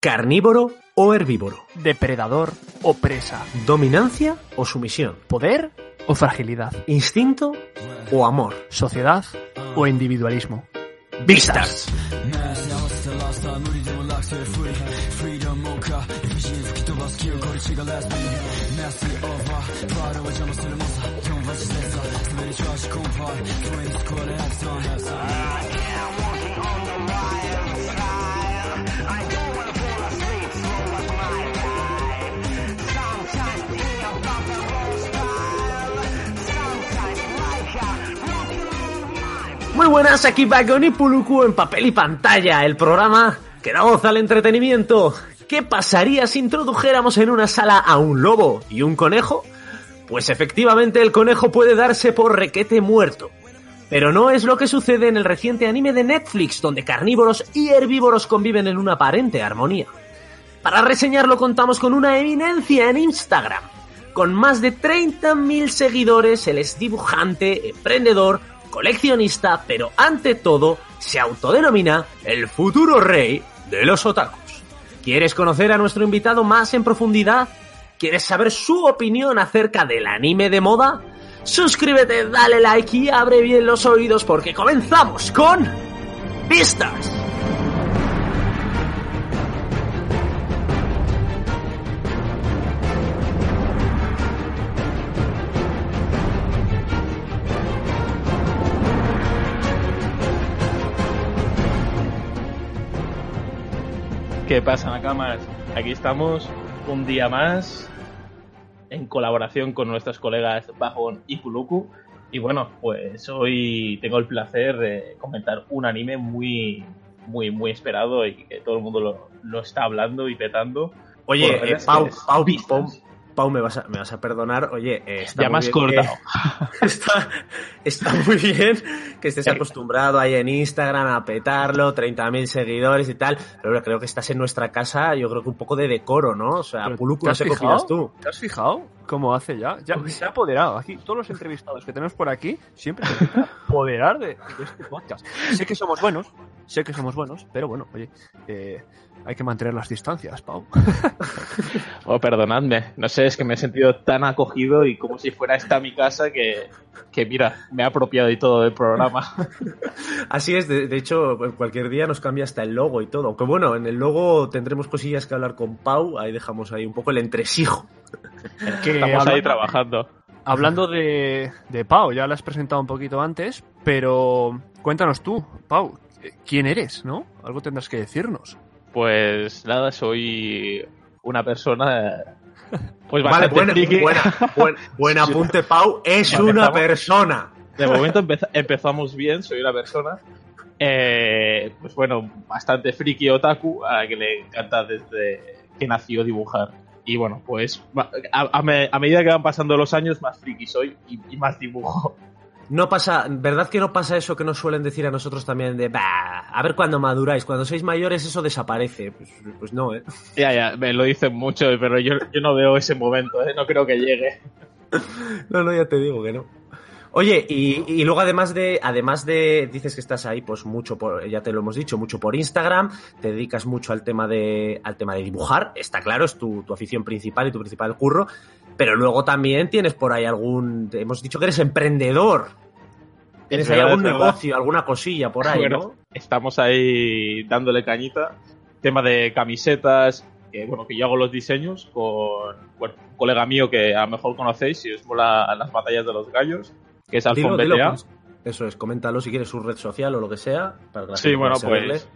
¿Carnívoro o herbívoro? Depredador o presa. ¿Dominancia o sumisión? Poder o fragilidad. ¿Instinto o amor? Sociedad o individualismo. Vistas. Muy buenas, aquí Bagon y Puluku en papel y pantalla, el programa que da voz al entretenimiento. ¿Qué pasaría si introdujéramos en una sala a un lobo y un conejo? Pues efectivamente el conejo puede darse por requete muerto. Pero no es lo que sucede en el reciente anime de Netflix, donde carnívoros y herbívoros conviven en una aparente armonía. Para reseñarlo contamos con una eminencia en Instagram. Con más de 30.000 seguidores, él es dibujante, emprendedor, coleccionista, pero ante todo se autodenomina el futuro rey de los otakus. ¿Quieres conocer a nuestro invitado más en profundidad? ¿Quieres saber su opinión acerca del anime de moda? Suscríbete, dale like y abre bien los oídos porque comenzamos con Vistas. ¿Qué pasa, Nakamas? Aquí estamos un día más en colaboración con nuestros colegas Bajon y Kuluku. Y bueno, pues hoy tengo el placer de comentar un anime muy, muy, muy esperado y que todo el mundo lo, lo está hablando y petando. Oye, eh, Pau, Pau. Pau, Pau, me vas a, me vas a perdonar. Oye, eh, está Ya muy has bien que- cortado. está, está muy bien que estés acostumbrado ahí en Instagram a petarlo, 30.000 seguidores y tal, pero creo que estás en nuestra casa, yo creo que un poco de decoro, ¿no? O sea, Puluku, ¿te no sé qué opinas tú. ¿Te has fijado cómo hace ya? Ya se ha apoderado aquí. Todos los entrevistados que tenemos por aquí siempre se apoderar de, de este podcast. Sé que somos buenos, sé que somos buenos, pero bueno, oye, eh, hay que mantener las distancias, Pau. Oh, perdonadme. No sé, es que me he sentido tan acogido y como si fuera esta mi casa que, que mira, me he apropiado y todo del programa. Así es, de, de hecho, cualquier día nos cambia hasta el logo y todo. Aunque bueno, en el logo tendremos cosillas que hablar con Pau, ahí dejamos ahí un poco el entresijo. Que Estamos ahí trabajando. Hablando de, de Pau, ya la has presentado un poquito antes, pero cuéntanos tú, Pau, ¿quién eres, no? Algo tendrás que decirnos. Pues nada, soy una persona pues Vale, bastante buena, friki. buena, buen, buen apunte, Pau, es Vale, una persona. De momento empeza- empezamos bien, soy una persona eh, pues bueno, bastante friki otaku, a la que le encanta desde que nació dibujar. Y bueno, pues a, a me- a medida que van pasando los años, más friki soy y, y más dibujo. No pasa, ¿verdad que no pasa eso que nos suelen decir a nosotros también de, bah, a ver cuando maduráis, cuando sois mayores eso desaparece? Pues, pues no, ¿eh? Ya, ya, me lo dicen mucho, pero yo, yo no veo ese momento, ¿eh? no creo que llegue. No, no, ya te digo que no. Oye, y, y luego además de, además de, dices que estás ahí, pues mucho por, ya te lo hemos dicho, mucho por Instagram, te dedicas mucho al tema de, al tema de dibujar, está claro, es tu, tu afición principal y tu principal curro, pero luego también tienes por ahí algún, hemos dicho que eres emprendedor. Tienes Es ahí algún negocio, alguna cosilla por ahí, Bueno, ¿no? estamos ahí dándole cañita. Tema de camisetas, que bueno, que yo hago los diseños con bueno, un colega mío que a lo mejor conocéis si os mola las batallas de los gallos, que es Alfon dilo, BTA. eso es, coméntalo si quieres su red social o lo que sea, para que Sí, bueno, pues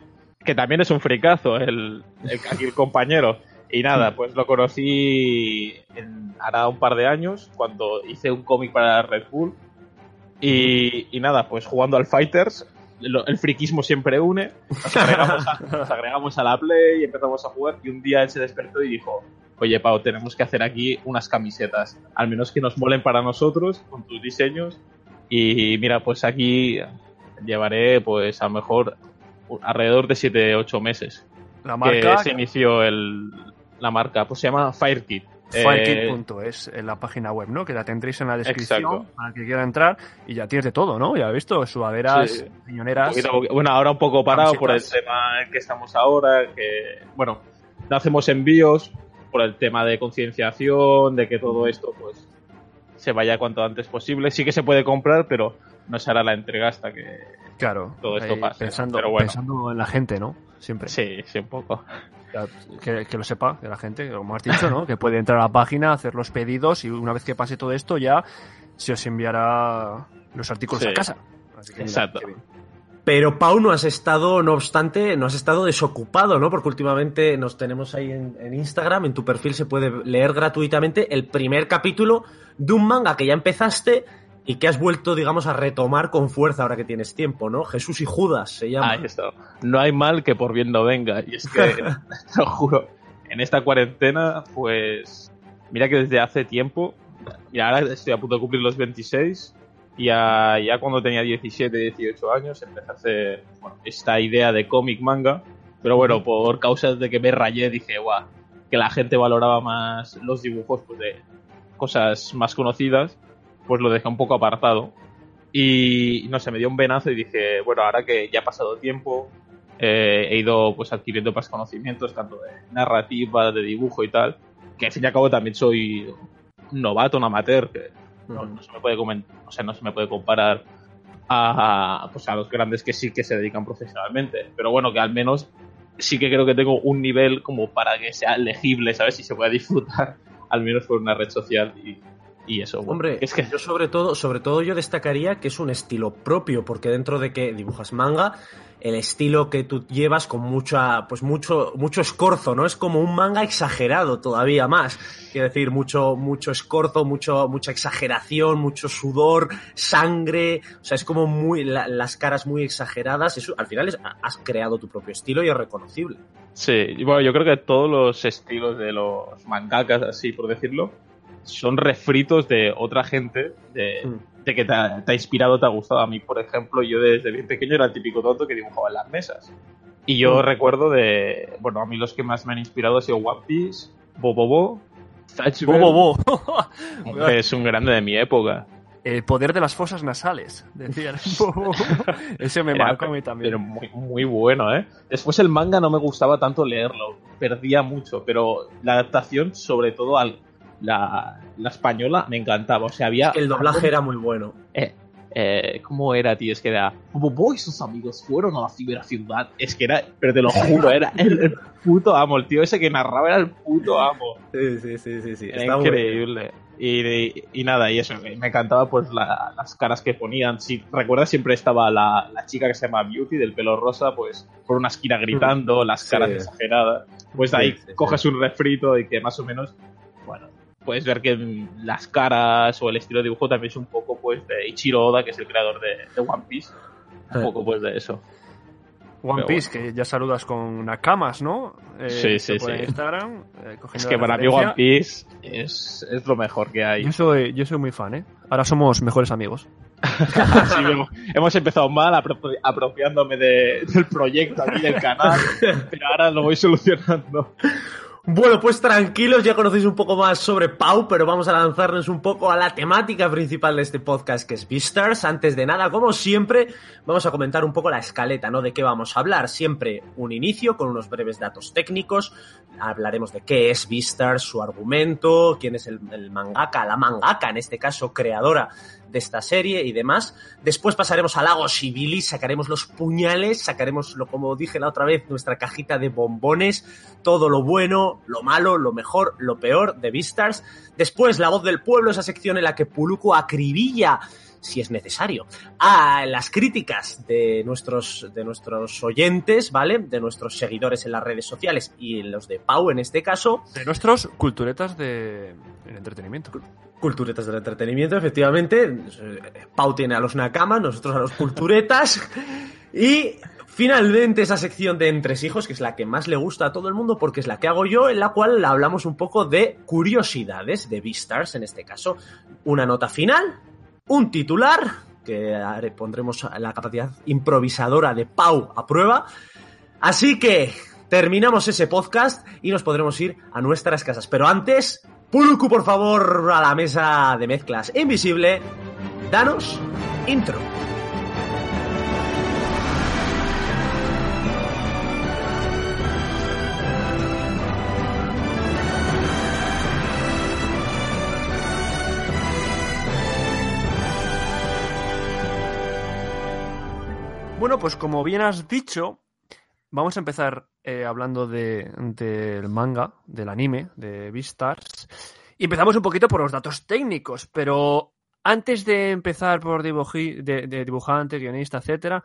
que también es un fricazo el, el, aquí el compañero. Y nada, pues lo conocí en, hará un par de años cuando hice un cómic para Red Bull. Y, y nada, pues jugando al Fighters, lo- el friquismo siempre une. Nos agregamos, a, nos agregamos a la Play y empezamos a jugar. Y un día él se despertó y dijo: Oye, Pau, tenemos que hacer aquí unas camisetas. Al menos que nos molen para nosotros con tus diseños. Y mira, pues aquí llevaré, pues a lo mejor alrededor de 7-8 meses La que marca se inició el, la marca. Pues se llama FireKit. Eh, Firekit.es en la página web, ¿no? Que la tendréis en la descripción Exacto. para que quiera entrar y ya tienes de todo, ¿no? Ya he visto sudaderas, Sí. riñoneras. bueno, ahora un poco parado por el Camisetas. tema en que estamos ahora, que, bueno, no hacemos envíos por el tema de concienciación, de que todo esto pues se vaya cuanto antes posible. Sí que se puede comprar, pero no se hará la entrega hasta que claro, todo esto pase. Pensando, pero bueno, pensando en la gente, ¿no? Siempre. sí, sí, un poco. Que, que lo sepa, que la gente, como has dicho, ¿no? Que puede entrar a la página, hacer los pedidos y una vez que pase todo esto ya se os enviará los artículos Sí. a casa. Así que mira, Exacto. Pero Pau, no has estado, no obstante, no has estado desocupado, ¿no? Porque últimamente nos tenemos ahí en, en Instagram, en tu perfil se puede leer gratuitamente el primer capítulo de un manga que ya empezaste y que has vuelto, digamos, a retomar con fuerza ahora que tienes tiempo, ¿no? Jesús y Judas se llama. Ahí está. No hay mal que por bien no venga. Y es que, te lo juro, en esta cuarentena, pues. Mira que desde hace tiempo. Mira, ahora estoy a punto de cumplir los 26. Y ya, ya cuando tenía 17, 18 años, empecé a hacer bueno, esta idea de cómic manga. Pero bueno, por causas de que me rayé, dije, guau, que la gente valoraba más los dibujos pues, de cosas más conocidas, pues lo dejé un poco apartado. Y no sé, me dio un venazo y dije, bueno, ahora que ya ha pasado tiempo, eh, he ido pues adquiriendo más conocimientos, tanto de narrativa, de dibujo y tal, que al fin y al cabo también soy un novato, un amateur, que no, no se me puede comen- o sea, no se me puede comparar a, pues a los grandes que sí que se dedican profesionalmente. Pero bueno, que al menos sí que creo que tengo un nivel como para que sea legible, ¿sabes? Y se pueda disfrutar al menos por una red social y, y eso. bueno, Hombre, es que yo sobre todo, sobre todo yo destacaría que es un estilo propio, porque dentro de que dibujas manga, el estilo que tú llevas con mucha, pues mucho, mucho escorzo, ¿no? Es como un manga exagerado todavía más. Quiero decir, mucho, mucho escorzo, mucho, mucha exageración, mucho sudor, sangre. O sea, es como muy, la- las caras muy exageradas. Eso, al final es- has creado tu propio estilo y es reconocible. Sí, bueno, yo creo que todos los estilos de los mangakas, así por decirlo, son refritos de otra gente, de, Mm. de que te ha, te ha inspirado, te ha gustado. A mí, por ejemplo, yo desde bien pequeño era el típico tonto que dibujaba en las mesas. Y yo Mm. recuerdo de, bueno, a mí los que más me han inspirado ha sido One Piece, Bobobo, Zatch Bo, Bell, bo, bo. que es un grande de mi época. El poder de las fosas nasales, decían. Ese me marcó a mí también. Pero muy, muy bueno, ¿eh? Después el manga no me gustaba tanto leerlo, perdía mucho, pero la adaptación, sobre todo al la, la española, me encantaba. O sea, había... El doblaje era muy bueno. Eh, eh, ¿Cómo era, tío? Es que era... Bobo y sus amigos fueron a la ciberciudad. Es que era... Pero te lo juro, era el, el puto amo. El tío ese que narraba era el puto amo. Sí, sí, sí, sí. sí. Era increíble. Y, y nada, y eso, me encantaba pues la- las caras que ponían. Si recuerdas, siempre estaba la, la chica que se llama Beauty, del pelo rosa, pues por una esquina gritando, las caras Sí. exageradas. Pues ahí sí, coges un refrito y que más o menos, puedes ver que las caras o el estilo de dibujo también es un poco pues de Ichiro Oda, que es el creador de, de One Piece. Un poco pues de eso. One Pero Piece, que ya saludas con Nakamas, ¿no? Eh, Sí, sí, sí. Instagram, eh, Es que para mí. One Piece es, es lo mejor que hay. Yo soy, yo soy muy fan, ¿eh? Ahora somos mejores amigos. Sí, hemos, hemos empezado mal apro- apropiándome de- del proyecto aquí del canal, pero ahora lo voy solucionando. Bueno, pues tranquilos, ya conocéis un poco más sobre Pau, pero vamos a lanzarnos un poco a la temática principal de este podcast, que es Beastars. Antes de nada, como siempre, vamos a comentar un poco la escaleta, ¿no? De qué vamos a hablar. Siempre un inicio con unos breves datos técnicos. Hablaremos de qué es Beastars, su argumento, quién es el, el mangaka, la mangaka, en este caso, creadora de esta serie y demás. Después pasaremos a Lagos y Billy, sacaremos los puñales, sacaremos, lo, como dije la otra vez, nuestra cajita de bombones, todo lo bueno, lo malo, lo mejor, lo peor de Beastars. Después, La Voz del Pueblo, esa sección en la que Puluco acribilla si es necesario, a las críticas de nuestros, de nuestros oyentes, ¿vale? De nuestros seguidores en las redes sociales y los de Pau en este caso. De nuestros culturetas de entretenimiento. Culturetas del entretenimiento, efectivamente. Pau tiene a los Nakamas, nosotros a los culturetas. Y finalmente esa sección de entresijos, que es la que más le gusta a todo el mundo, porque es la que hago yo, en la cual hablamos un poco de curiosidades de Beastars, en este caso. Una nota final, un titular, que pondremos la capacidad improvisadora de Pau a prueba. Así que terminamos ese podcast y nos podremos ir a nuestras casas. Pero antes, Puluku, por favor, a la mesa de mezclas invisible, danos intro. Bueno, pues como bien has dicho, vamos a empezar eh, hablando del de, manga, del anime, de Beastars. Y empezamos un poquito por los datos técnicos, pero antes de empezar por dibuji, de, de dibujante, guionista, etcétera,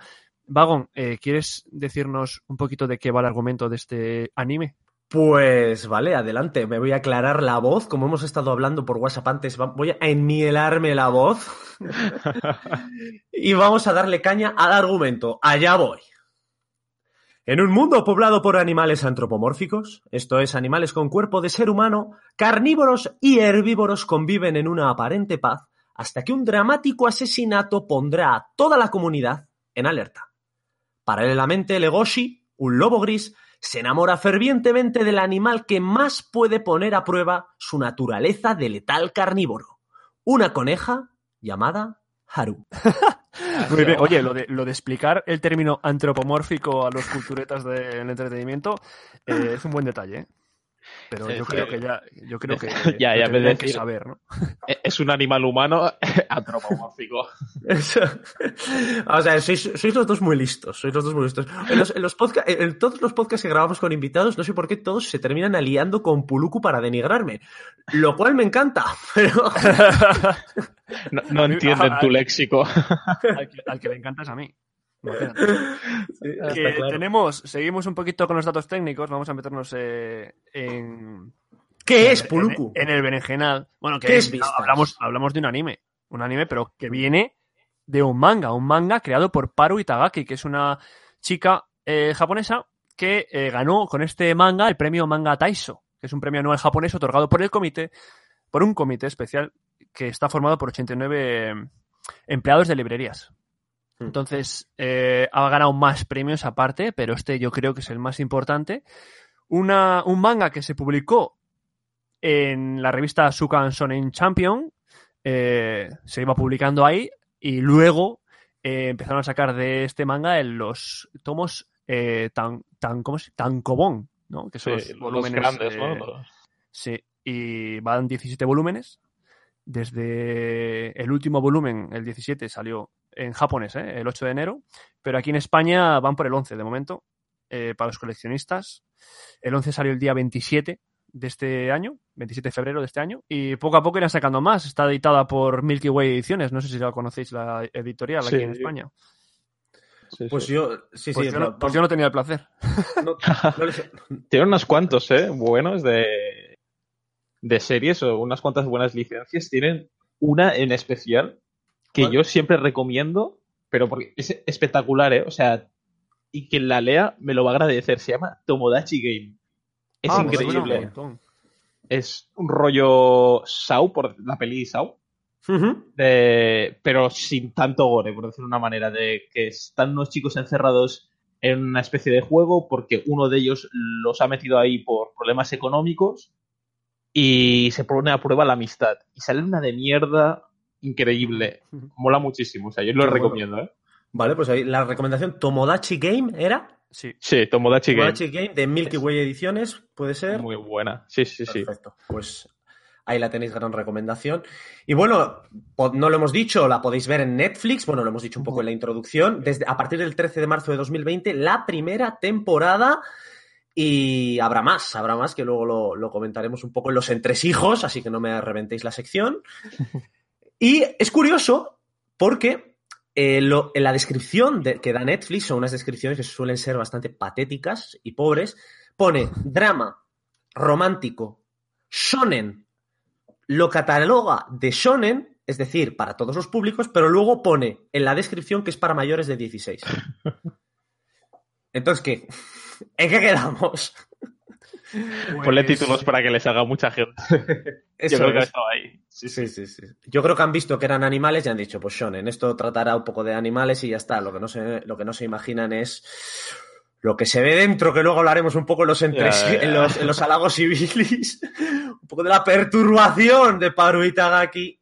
Vagon, eh, ¿quieres decirnos un poquito de qué va el argumento de este anime? Pues vale, adelante. Me voy a aclarar la voz. Como hemos estado hablando por WhatsApp antes, voy a enmielarme la voz. y vamos a darle caña al argumento. Allá voy. En un mundo poblado por animales antropomórficos, esto es, animales con cuerpo de ser humano, carnívoros y herbívoros conviven en una aparente paz hasta que un dramático asesinato pondrá a toda la comunidad en alerta. Paralelamente, Legoshi, un lobo gris, se enamora fervientemente del animal que más puede poner a prueba su naturaleza de letal carnívoro, una coneja llamada Haru. Muy bien. Oye, lo de, lo de explicar el término antropomórfico a los culturetas del entretenimiento eh, es un buen detalle. ¿eh? Pero yo creo que ya, yo creo que, ya, ya me que saber, ¿no? E-, es un animal humano antropomórfico. o sea, sois, sois, los dos muy listos, sois los dos muy listos. En, los, en, los en todos los podcasts que grabamos con invitados, no sé por qué todos se terminan aliando con Puluku para denigrarme, lo cual me encanta, pero... no, no entienden tu léxico. Al que, al que le encanta es a mí. tenemos, seguimos un poquito con los datos técnicos, vamos a meternos eh, en... ¿Qué es Puluku? En, el berenjenal. Bueno, que es, hablamos, hablamos de un anime, un anime, pero que viene de un manga, un manga creado por Paru Itagaki, que es una chica eh, japonesa que eh, ganó con este manga el premio Manga Taiso, que es un premio anual japonés otorgado por el comité, por un comité especial que está formado por 89 empleados de librerías. Hmm. Entonces, eh, ha ganado más premios aparte, pero este yo creo que es el más importante. Una, un manga que se publicó en la revista Sukan Sonen Champion, eh, se iba publicando ahí y luego eh, empezaron a sacar de este manga en los tomos tan, tan, ¿cómo? Tankobon, ¿no? Que son los volúmenes grandes, ¿no? Sí, y van 17 volúmenes. Desde el último volumen, el 17, salió en japonés, ¿eh? el 8 de enero, pero aquí en España van por el 11 de momento, eh, para los coleccionistas. El 11 salió el día 27 de este año, 27 de febrero de este año, y poco a poco irán sacando más. Está editada por Milky Way Ediciones, no sé si la conocéis la editorial aquí en España. pues yo, sí, pues sí, yo no, pues yo no tenía el placer. Tiene unos cuantos, ¿eh? Buenos de, de series o unas cuantas buenas licencias. Tienen una en especial que yo siempre recomiendo, pero porque es espectacular, ¿eh? O sea, y quien la lea me lo va a agradecer. Se llama Tomodachi Game. Es ah, pues increíble. es un rollo Sau, por la peli Sau. pero sin tanto gore, por decirlo de una manera, de que están unos chicos encerrados en una especie de juego porque uno de ellos los ha metido ahí por problemas económicos y se pone a prueba la amistad. Y sale una de mierda increíble. Mola muchísimo. O sea, yo lo recomiendo, ¿eh? Vale, pues ahí la recomendación Tomodachi Game era. Sí, sí Tomodachi, Tomodachi Game. de Milky Way Ediciones, puede ser. Muy buena. Sí, sí, sí. Perfecto. Pues ahí la tenéis, gran recomendación. Y bueno, no lo hemos dicho, la podéis ver en Netflix, bueno, lo hemos dicho un poco en la introducción, desde a partir del 13 de marzo de 2020, la primera temporada. Y habrá más, habrá más, que luego lo, lo comentaremos un poco en los entresijos, así que no me reventéis la sección. Y es curioso porque eh, en la descripción que da Netflix, son unas descripciones que suelen ser bastante patéticas y pobres, pone drama, romántico, shonen, lo cataloga de shonen, es decir, para todos los públicos, pero luego pone en la descripción que es para mayores de 16. Entonces, ¿qué? ¿En qué quedamos? Ponle pues títulos para que les haga mucha gente. Yo creo que ha estado ahí. Sí sí, sí sí, Yo creo que han visto que eran animales y han dicho, pues shonen, esto tratará un poco de animales y ya está. Lo que no se, lo que no se imaginan es lo que se ve dentro, que luego hablaremos un poco en los, En, los, en los halagos civilis, un poco de la perturbación de Paru Itagaki.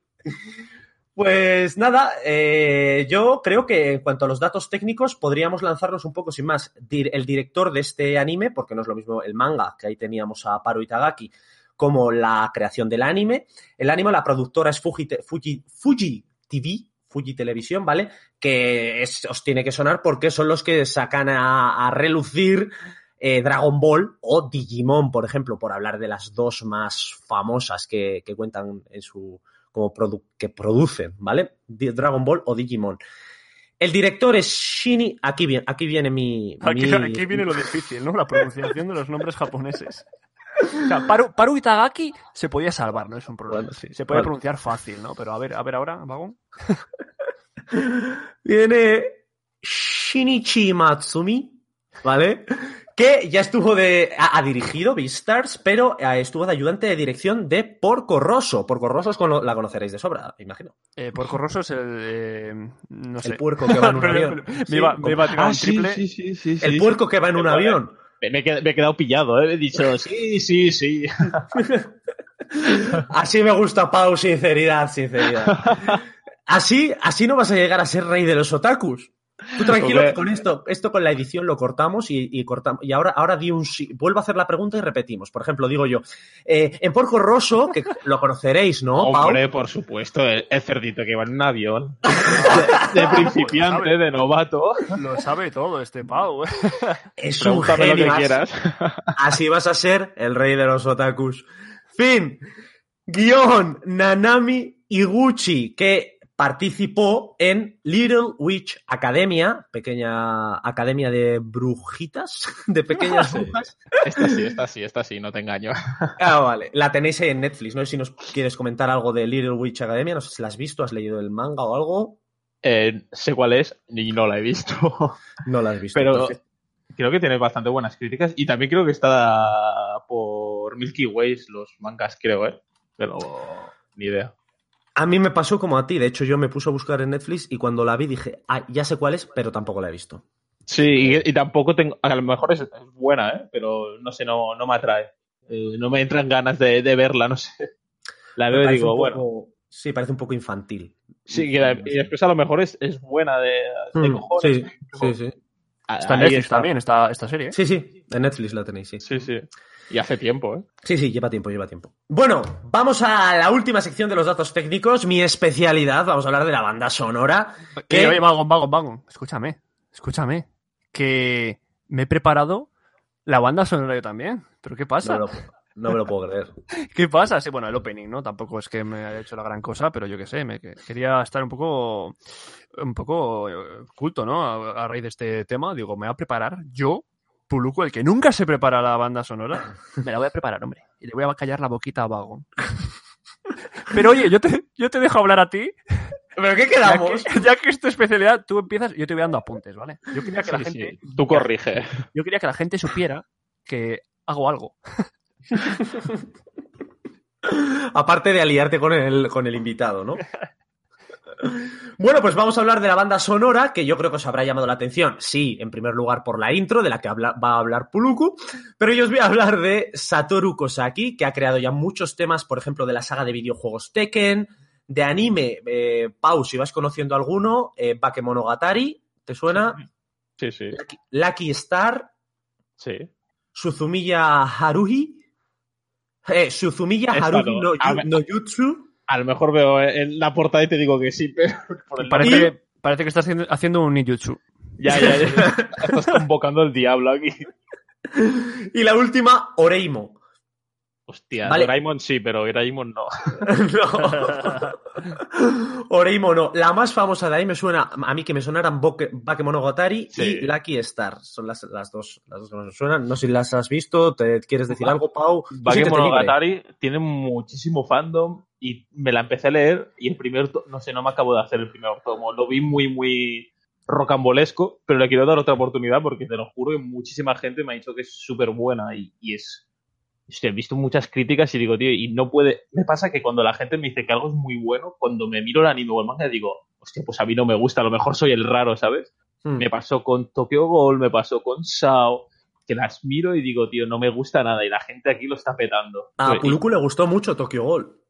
Pues nada, eh, yo creo que en cuanto a los datos técnicos podríamos lanzarnos un poco sin más. El director de este anime, porque no es lo mismo el manga, que ahí teníamos a Paru Itagaki, como la creación del anime. El anime, la productora es Fuji, Fuji, Fuji TV, Fuji Televisión, ¿vale? Que os tiene que sonar porque son los que sacan a, a relucir eh, Dragon Ball o Digimon, por ejemplo, por hablar de las dos más famosas que, que cuentan en su como produ- que producen, ¿vale? Dragon Ball o Digimon. El director es Shini. Aquí viene, aquí viene mi. Aquí, mi- aquí viene lo difícil, ¿no? La pronunciación de los nombres japoneses. O sea, Paru, Paru Itagaki se podía salvar, no es un problema. Bueno, sí. Se puede pronunciar fácil, ¿no? Pero a ver, a ver ahora, Vagón. Viene Shinichi Matsumi, ¿vale? Que ya estuvo de. Ha, ha dirigido Beastars, pero eh, estuvo de ayudante de dirección de Porco Rosso. Porco Rosso es con- la conoceréis de sobra, imagino. Eh, Porco Rosso es el. eh, no sé. El puerco que va en un Pero- avión. me iba, me iba a tirar Ah, un triple. sí, sí, sí, El sí. puerco que va en un avión. Me, he qued- me he quedado pillado, ¿eh? He dicho, sí, sí, sí. Así me gusta, Pau, sinceridad, sinceridad. Así, así no vas a llegar a ser rey de los otakus. Tú tranquilo Hombre. con esto, esto con la edición lo cortamos y, y cortamos. Y ahora, ahora di un sí. Vuelvo a hacer la pregunta y repetimos. Por ejemplo, digo yo, eh, en Porco Rosso, que lo conoceréis, ¿no, Pau? Hombre, por supuesto, el, el cerdito que va en un avión. De, de principiante, de novato. Lo sabe todo este Pau. ¿eh? Es un lo genio. que Así- quieras. Así vas a ser el rey de los otakus. Fin. Guión Nanami Iguchi, que participó en Little Witch Academia, pequeña academia de brujitas, de pequeñas brujas. Esta sí, esta sí, esta sí, no te engaño. Ah, vale. La tenéis ahí en Netflix. No si nos quieres comentar algo de Little Witch Academia. No sé si la has visto, has leído el manga o algo. Eh, sé cuál es y no la he visto. No la has visto. Pero entonces. creo que tiene bastante buenas críticas y también creo que está por Milky Ways los mangas, creo, ¿eh? Pero ni idea. A mí me pasó como a ti. De hecho, yo me puse a buscar en Netflix y cuando la vi dije, ah, ya sé cuál es, pero tampoco la he visto. Sí, y, y tampoco tengo, a lo mejor es, es buena, ¿eh? Pero no sé, no, no me atrae. Eh, no me entran ganas de, de verla, no sé. La veo y digo, bueno. Sí, parece un poco infantil. Sí, que la- y después a lo mejor es, es buena de, de Mm, cojones. sí, sí, sí. Ah, Está en Netflix también, esta, esta serie. ¿eh? Sí, sí, en Netflix la tenéis, sí. Sí, sí. Y hace tiempo, ¿eh? Sí, sí, lleva tiempo, lleva tiempo. Bueno, vamos a la última sección de los datos técnicos, mi especialidad. Vamos a hablar de la banda sonora. Que, que- oye, Vagón, Vagón, Vagón. Escúchame, escúchame. Que me he preparado la banda sonora yo también. ¿Pero qué pasa? No me, lo, no me lo puedo creer. ¿Qué pasa? Sí, bueno, el opening, ¿no? Tampoco es que me haya hecho la gran cosa, pero yo qué sé, me que- quería estar un poco un poco eh, culto, ¿no? A, a raíz de este tema, digo, me voy a preparar yo, Puluco, el que nunca se prepara la banda sonora, me la voy a preparar, hombre, y le voy a callar la boquita a Vago. Pero oye, yo te, yo te dejo hablar a ti, ¿Pero qué ya quedamos? que, ya que es tu especialidad, tú empiezas, yo te voy dando apuntes, ¿vale? Yo quería que la Sí, gente, sí. Tú corrige. yo quería que la gente supiera que hago algo. Aparte de aliarte con el, con el invitado, ¿no? Bueno, pues vamos a hablar de la banda sonora, que yo creo que os habrá llamado la atención. Sí, en primer lugar por la intro, de la que habla- va a hablar Puluku, pero yo os voy a hablar de Satoru Kosaki, que ha creado ya muchos temas, por ejemplo, de la saga de videojuegos Tekken, de anime, eh, Pau, si vas conociendo alguno, eh, Bakemonogatari, ¿te suena? Sí, sí. Lucky, Lucky Star, Sí. Suzumiya Haruhi, eh, Suzumiya Haruhi no. no, A lo mejor veo en la portada y te digo que sí, pero por el Parece, nombre- parece que estás haciendo, haciendo un ninjutsu. Ya, ya, ya. Estás convocando al diablo aquí. Y la última, Oreimo. Hostia, Vale. Doraemon sí, pero Doraemon no. no. Oreimo no. La más famosa de ahí me suena, a mí que me sonaran Bakemonogatari Sí. y Lucky Star. Son las, las, dos, las dos que me suenan. No sé si las has visto, ¿te quieres decir algo, Pau? Bakemonogatari tiene muchísimo fandom y me la empecé a leer y el primer, no sé, no me acabo de hacer el primer tomo. Lo vi muy, muy rocambolesco, pero le quiero dar otra oportunidad porque te lo juro que muchísima gente me ha dicho que es súper buena y, y es... Hostia, he visto muchas críticas y digo, tío, y no puede... Me pasa que cuando la gente me dice que algo es muy bueno, cuando me miro el anime o el manga digo, hostia, pues a mí no me gusta, a lo mejor soy el raro, ¿sabes? Mm. Me pasó con Tokyo Ghoul, me pasó con Sao, que las miro y digo, tío, no me gusta nada y la gente aquí lo está petando. A Puluku le gustó mucho Tokyo Ghoul.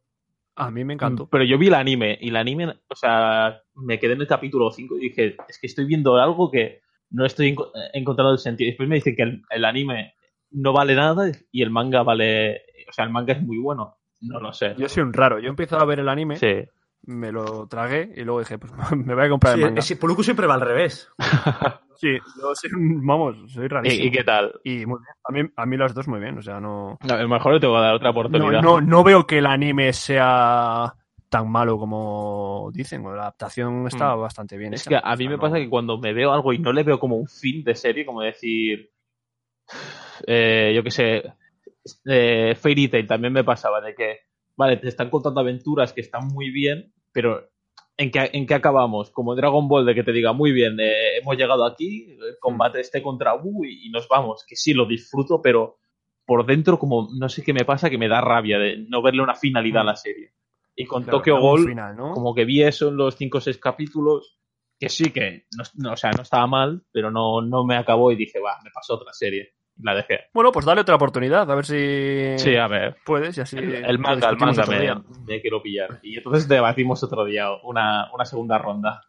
A mí me encantó. Pero yo vi el anime y el anime, o sea, me quedé en el capítulo 5 y dije, es que estoy viendo algo que no estoy enco- encontrando el sentido. Y después me dicen que el, el anime no vale nada y el manga vale, o sea, el manga es muy bueno. No lo sé. Yo soy un raro. Yo empiezo a ver el anime Sí. me lo tragué y luego dije, pues me voy a comprar Sí, el manga. Puluku siempre va al revés. Sí, yo soy un- vamos, soy rarísimo. ¿Y, y qué tal? Y muy bien. A mí, a mí las dos muy bien, o sea, no... No, a lo mejor le tengo que dar otra oportunidad. no, no veo que el anime sea tan malo como dicen. La adaptación está Mm. bastante bien. Es hecha. que a mí me no- pasa que cuando me veo algo y no le veo como un fin de serie, como decir, eh, yo qué sé, eh, Fairy Tail también me pasaba de que, vale, te están contando aventuras que están muy bien, pero ¿en qué, en qué acabamos? Como Dragon Ball de que te diga, muy bien, eh, hemos llegado aquí, el combate este contra Wu y, y nos vamos, que sí, lo disfruto, pero por dentro como no sé qué me pasa que me da rabia de no verle una finalidad a la serie. Y con claro, Tokyo final, ¿no? como que vi eso en los 5 o 6 capítulos, que sí que, no, no, o sea, no estaba mal, pero no, no me acabó y dije, va, me pasó otra serie. La dejé. Bueno, pues dale otra oportunidad, a ver si Sí, a ver. puedes y así... El, el manga, el manga me, me quiero pillar. Y entonces debatimos otro día una, una segunda ronda.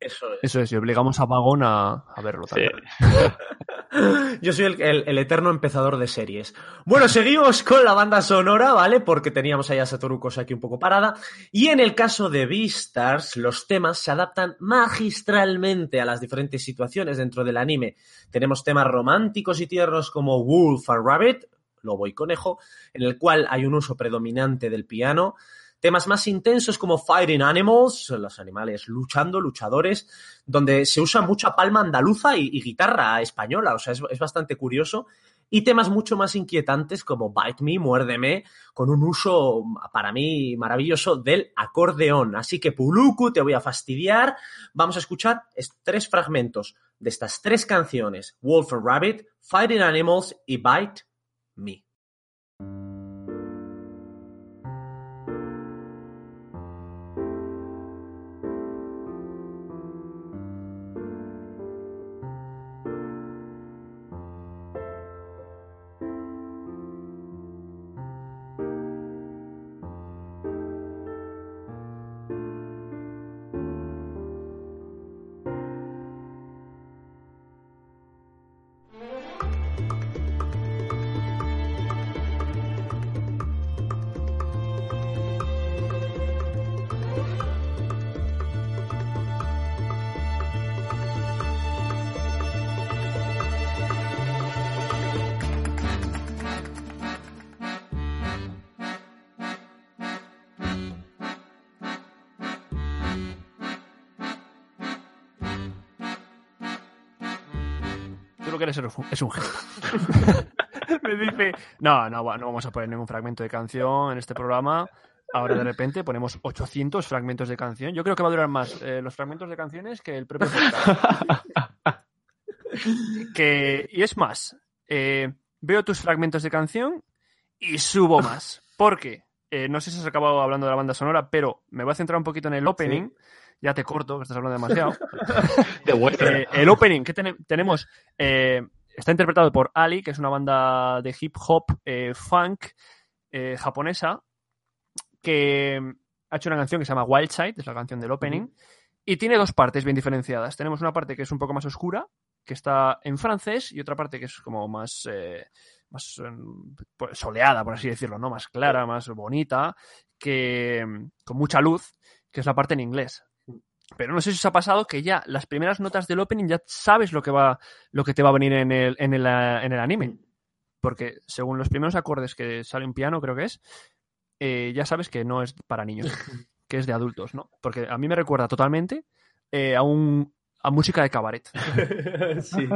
Eso es. Eso es, y obligamos a Vagón a, a verlo Sí. también. Yo soy el, el- el eterno empezador de series. Bueno, seguimos con la banda sonora, ¿vale? Porque teníamos ahí a Satoru aquí un poco parada. Y en el caso de Beastars, los temas se adaptan magistralmente a las diferentes situaciones dentro del anime. Tenemos temas románticos y tiernos como Wolf and Rabbit, lobo y conejo, en el cual hay un uso predominante del piano. Temas más intensos como Fighting Animals, los animales luchando, luchadores, donde se usa mucha palma andaluza y, guitarra española, o sea, es, es bastante curioso. Y temas mucho más inquietantes como Bite Me, Muérdeme, con un uso para mí maravilloso del acordeón. Así que Puluku, te voy a fastidiar. Vamos a escuchar es- tres fragmentos de estas tres canciones: Wolf and Rabbit, Fighting Animals y Bite Me. Lo que eres es un- genio. Me dice, no, no, no vamos a poner ningún fragmento de canción en este programa. Ahora de repente ponemos 800 fragmentos de canción. Yo creo que va a durar más eh, los fragmentos de canciones que el propio que, y es más, eh, veo tus fragmentos de canción y subo más. Porque, eh, no sé si has acabado hablando de la banda sonora, pero me voy a centrar un poquito en el opening. Ya te corto, que estás hablando demasiado. De. Eh, el opening que tene- tenemos eh, está interpretado por Ali, que es una banda de hip hop eh, funk eh, japonesa, que ha hecho una canción que se llama Wild Side, es la canción del opening, y tiene dos partes bien diferenciadas. Tenemos una parte que es un poco más oscura, que está en francés, y otra parte que es como más, más eh, pues, soleada, por así decirlo, ¿no? Más clara, más bonita, que con mucha luz, que es la parte en inglés. Pero no sé si os ha pasado que ya las primeras notas del opening ya sabes lo que va, lo que te va a venir en el, en el, en el anime. Porque según los primeros acordes que sale un piano, creo que es, eh, ya sabes que no es para niños, que es de adultos, ¿no? Porque a mí me recuerda totalmente eh, a un a música de cabaret. sí.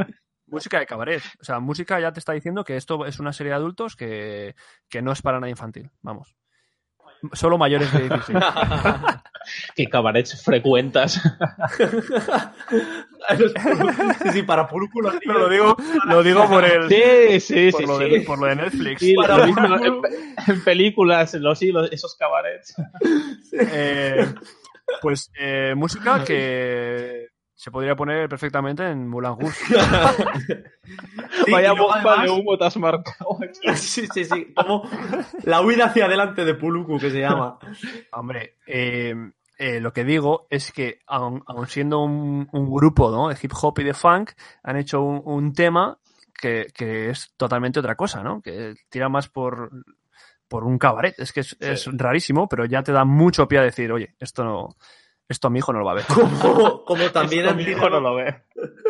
Música de cabaret. O sea, música ya te está diciendo que esto es una serie de adultos que, que no es para nada infantil. Vamos. Solo mayores de 16. ¿Qué cabarets frecuentas? sí, sí, para No, lo digo, lo digo por el. Sí, sí, por, sí. lo sí. de, por lo de Netflix. Sí, Para lo en, en películas, los, sí, los- esos cabarets. Eh, pues eh, música que se podría poner perfectamente en Moulin Rouge. Sí, Vaya bomba de además- humo te has marcado aquí. Sí, sí, sí. Como la huida hacia adelante de Puluku, que se llama. Hombre, eh, eh, lo que digo es que, aun, aun siendo un, un grupo ¿no? de hip hop y de funk, han hecho un, un tema que, que es totalmente otra cosa, ¿no? Que tira más por, por un cabaret. Es que es, es rarísimo, pero ya te da mucho pie a decir, oye, esto no, esto a mi hijo no lo va a ver. Como, como también Esto han mi hijo no lo ve.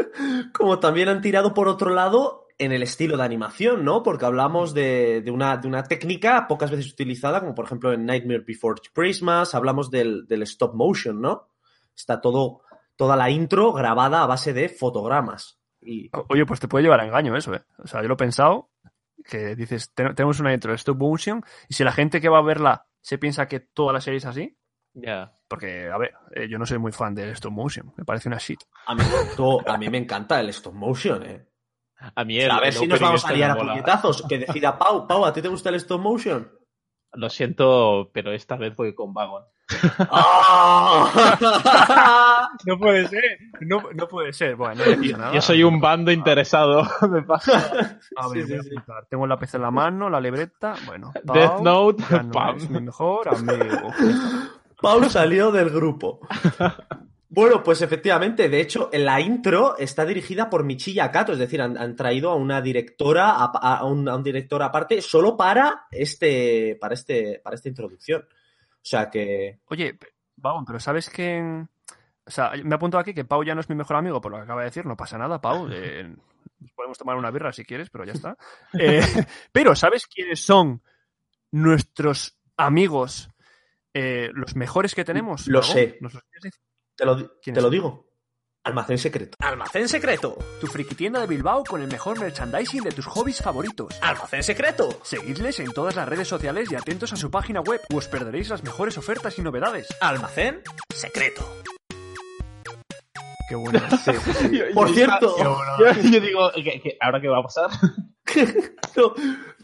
como también han tirado por otro lado en el estilo de animación, ¿no? Porque hablamos de, de una, de una técnica pocas veces utilizada, como por ejemplo en Nightmare Before Christmas, hablamos del, del stop motion, ¿no? Está todo, toda la intro grabada a base de fotogramas. Y, Oye, pues te puede llevar a engaño eso, ¿eh? O sea, yo lo he pensado, que dices, "Ten- tenemos una intro de stop motion, y si la gente que va a verla se piensa que toda la serie es así, Ya. porque, a ver, eh, yo no soy muy fan del stop motion, me parece una shit. a, mí, todo- a mí me encanta el stop motion, ¿eh? A mí O el, sea, a ver el si nos vamos a liar a puñetazos. Que decida Pau. Pau, ¿a ti te gusta el stop motion? Lo siento, pero esta vez voy con Vagon. ¡Ah! No puede ser, no, no puede ser. Bueno, no pasa nada. Yo soy un bando interesado. me pasa. A ver, Sí, voy a sí, sí. apuntar. Tengo el lápiz en la mano, la libreta. Bueno, Pau Death Note, no pam. es mi mejor amigo. Pau salió del grupo. Bueno, pues efectivamente, de hecho, la intro está dirigida por Michiya Kato, es decir, han, han traído a una directora, a, a un, a un director aparte, solo para este, para este, para esta introducción. O sea que, Oye, Pau, pero ¿sabes que O sea, me apunto aquí que Pau ya no es mi mejor amigo, por lo que acaba de decir, no pasa nada, Pau. eh, nos podemos tomar una birra si quieres, pero ya está. Eh, pero, ¿sabes quiénes son nuestros amigos, eh, los mejores que tenemos? Lo sé. ¿Nos los quieres decir? Te lo, ¿Quién te es? lo digo. Almacén secreto. Almacén Secreto, tu frikitienda de Bilbao con el mejor merchandising de tus hobbies favoritos. Almacén Secreto. Seguidles en todas las redes sociales y atentos a su página web, o os perderéis las mejores ofertas y novedades. Almacén Secreto. Qué bueno. Por cierto, Yo, yo digo, ¿qué- qué- ¿ahora qué va a pasar? No,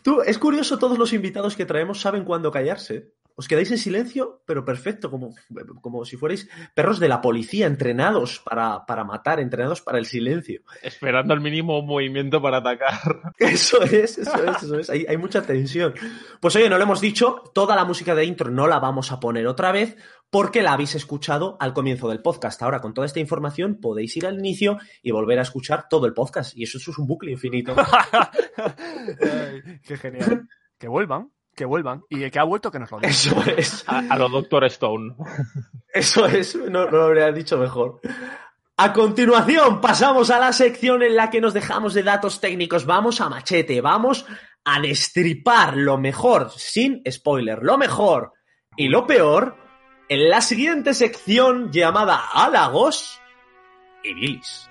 tú, es curioso, todos los invitados que traemos saben cuándo callarse. Os quedáis en silencio, pero perfecto, como, como si fuerais perros de la policía, entrenados para, para matar, entrenados para el silencio. Esperando el mínimo movimiento para atacar. Eso es, eso es, eso es. Hay, hay mucha tensión. Pues oye, no lo hemos dicho, toda la música de intro no la vamos a poner otra vez porque la habéis escuchado al comienzo del podcast. Ahora, con toda esta información, podéis ir al inicio y volver a escuchar todo el podcast. Y eso es un bucle infinito. Ay, qué genial. Que vuelvan, que vuelvan. Y el que ha vuelto, que nos lo diga. Eso es. A, a lo Doctor Stone. Eso es, no, no lo habría dicho mejor. A continuación, pasamos a la sección en la que nos dejamos de datos técnicos. Vamos a machete, vamos a destripar lo mejor, sin spoiler, lo mejor y lo peor en la siguiente sección llamada Halagos y Bilis.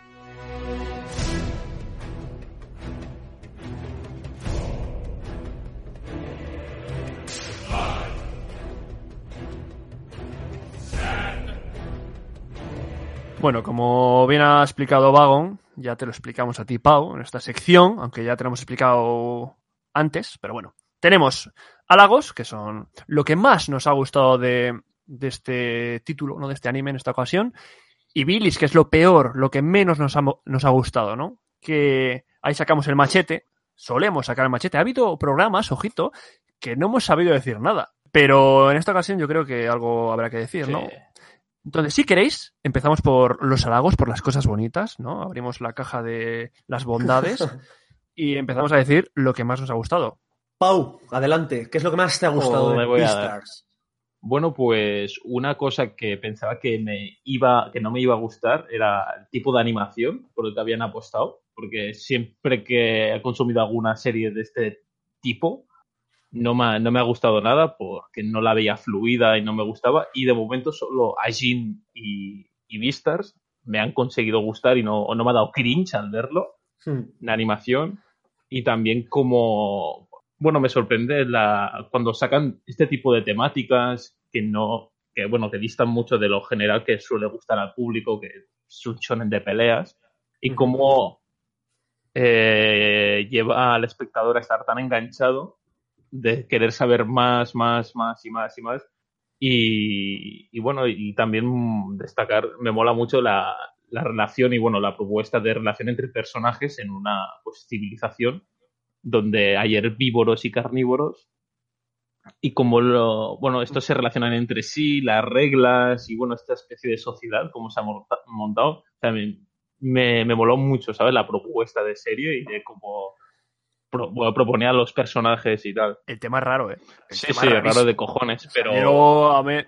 Bueno, como bien ha explicado Vagon, ya te lo explicamos a ti, Pau, en esta sección, aunque ya te lo hemos explicado antes, pero bueno. Tenemos halagos, que son lo que más nos ha gustado de, de este título, no de este anime en esta ocasión, y bilis, que es lo peor, lo que menos nos ha, nos ha gustado, ¿no? Que ahí sacamos el machete, solemos sacar el machete. Ha habido programas, ojito, que no hemos sabido decir nada. Pero en esta ocasión yo creo que algo habrá que decir, ¿no? Sí. Entonces, si queréis, empezamos por los halagos, por las cosas bonitas, ¿no? Abrimos la caja de las bondades y empezamos a decir lo que más nos ha gustado. Pau, adelante, ¿qué es lo que más te ha gustado Oh, de me voy a? Bueno, pues una cosa que pensaba que me iba, que no me iba a gustar era el tipo de animación por el que habían apostado, porque siempre que he consumido alguna serie de este tipo no me, ha- no me ha gustado nada porque no la veía fluida y no me gustaba y de momento solo Ajin y, y Beastars me han conseguido gustar y no, no me ha dado cringe al verlo Hmm. la animación y también como bueno me sorprende la cuando sacan este tipo de temáticas que no que bueno que distan mucho de lo general que suele gustar al público que es un shonen de peleas y Ujú. cómo eh, lleva al espectador a estar tan enganchado de querer saber más más más y más y más. Y, bueno y también destacar me mola mucho la, la relación y bueno la propuesta de relación entre personajes en una pues, civilización donde hay herbívoros y carnívoros y como lo, bueno estos se relacionan entre sí las reglas y bueno esta especie de sociedad como se ha monta- montado. También me, me moló mucho sabes la propuesta de serie y de cómo proponía los personajes y tal. El tema es raro, ¿eh? sí, sí, es raro de cojones, pero... Pero a ver,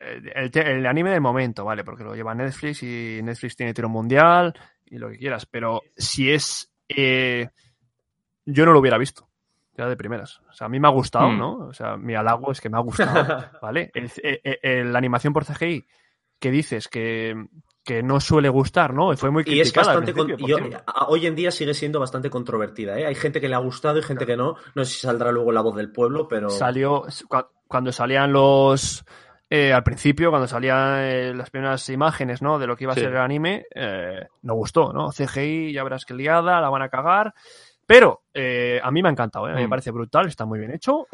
el, anime del momento, ¿vale? Porque lo lleva Netflix y Netflix tiene tiro mundial y lo que quieras, pero si es... Eh, yo no lo hubiera visto, ya de primeras. O sea, a mí me ha gustado, hmm. ¿no? O sea, mi halago es que me ha gustado, ¿vale? la animación por CGI que dices que, no suele gustar, ¿no? Fue muy criticada. Y es hoy en día sigue siendo bastante controvertida, ¿eh? Hay gente que le ha gustado y gente que no. No sé si saldrá luego la voz del pueblo, pero... Salió... Cuando salían los eh, al principio, cuando salían eh, las primeras imágenes ¿no? de lo que iba a ser el anime, eh, no gustó, ¿no? CGI, ya verás que liada, la van a cagar. Pero a mí me ha encantado, me mm. parece brutal, está muy bien hecho.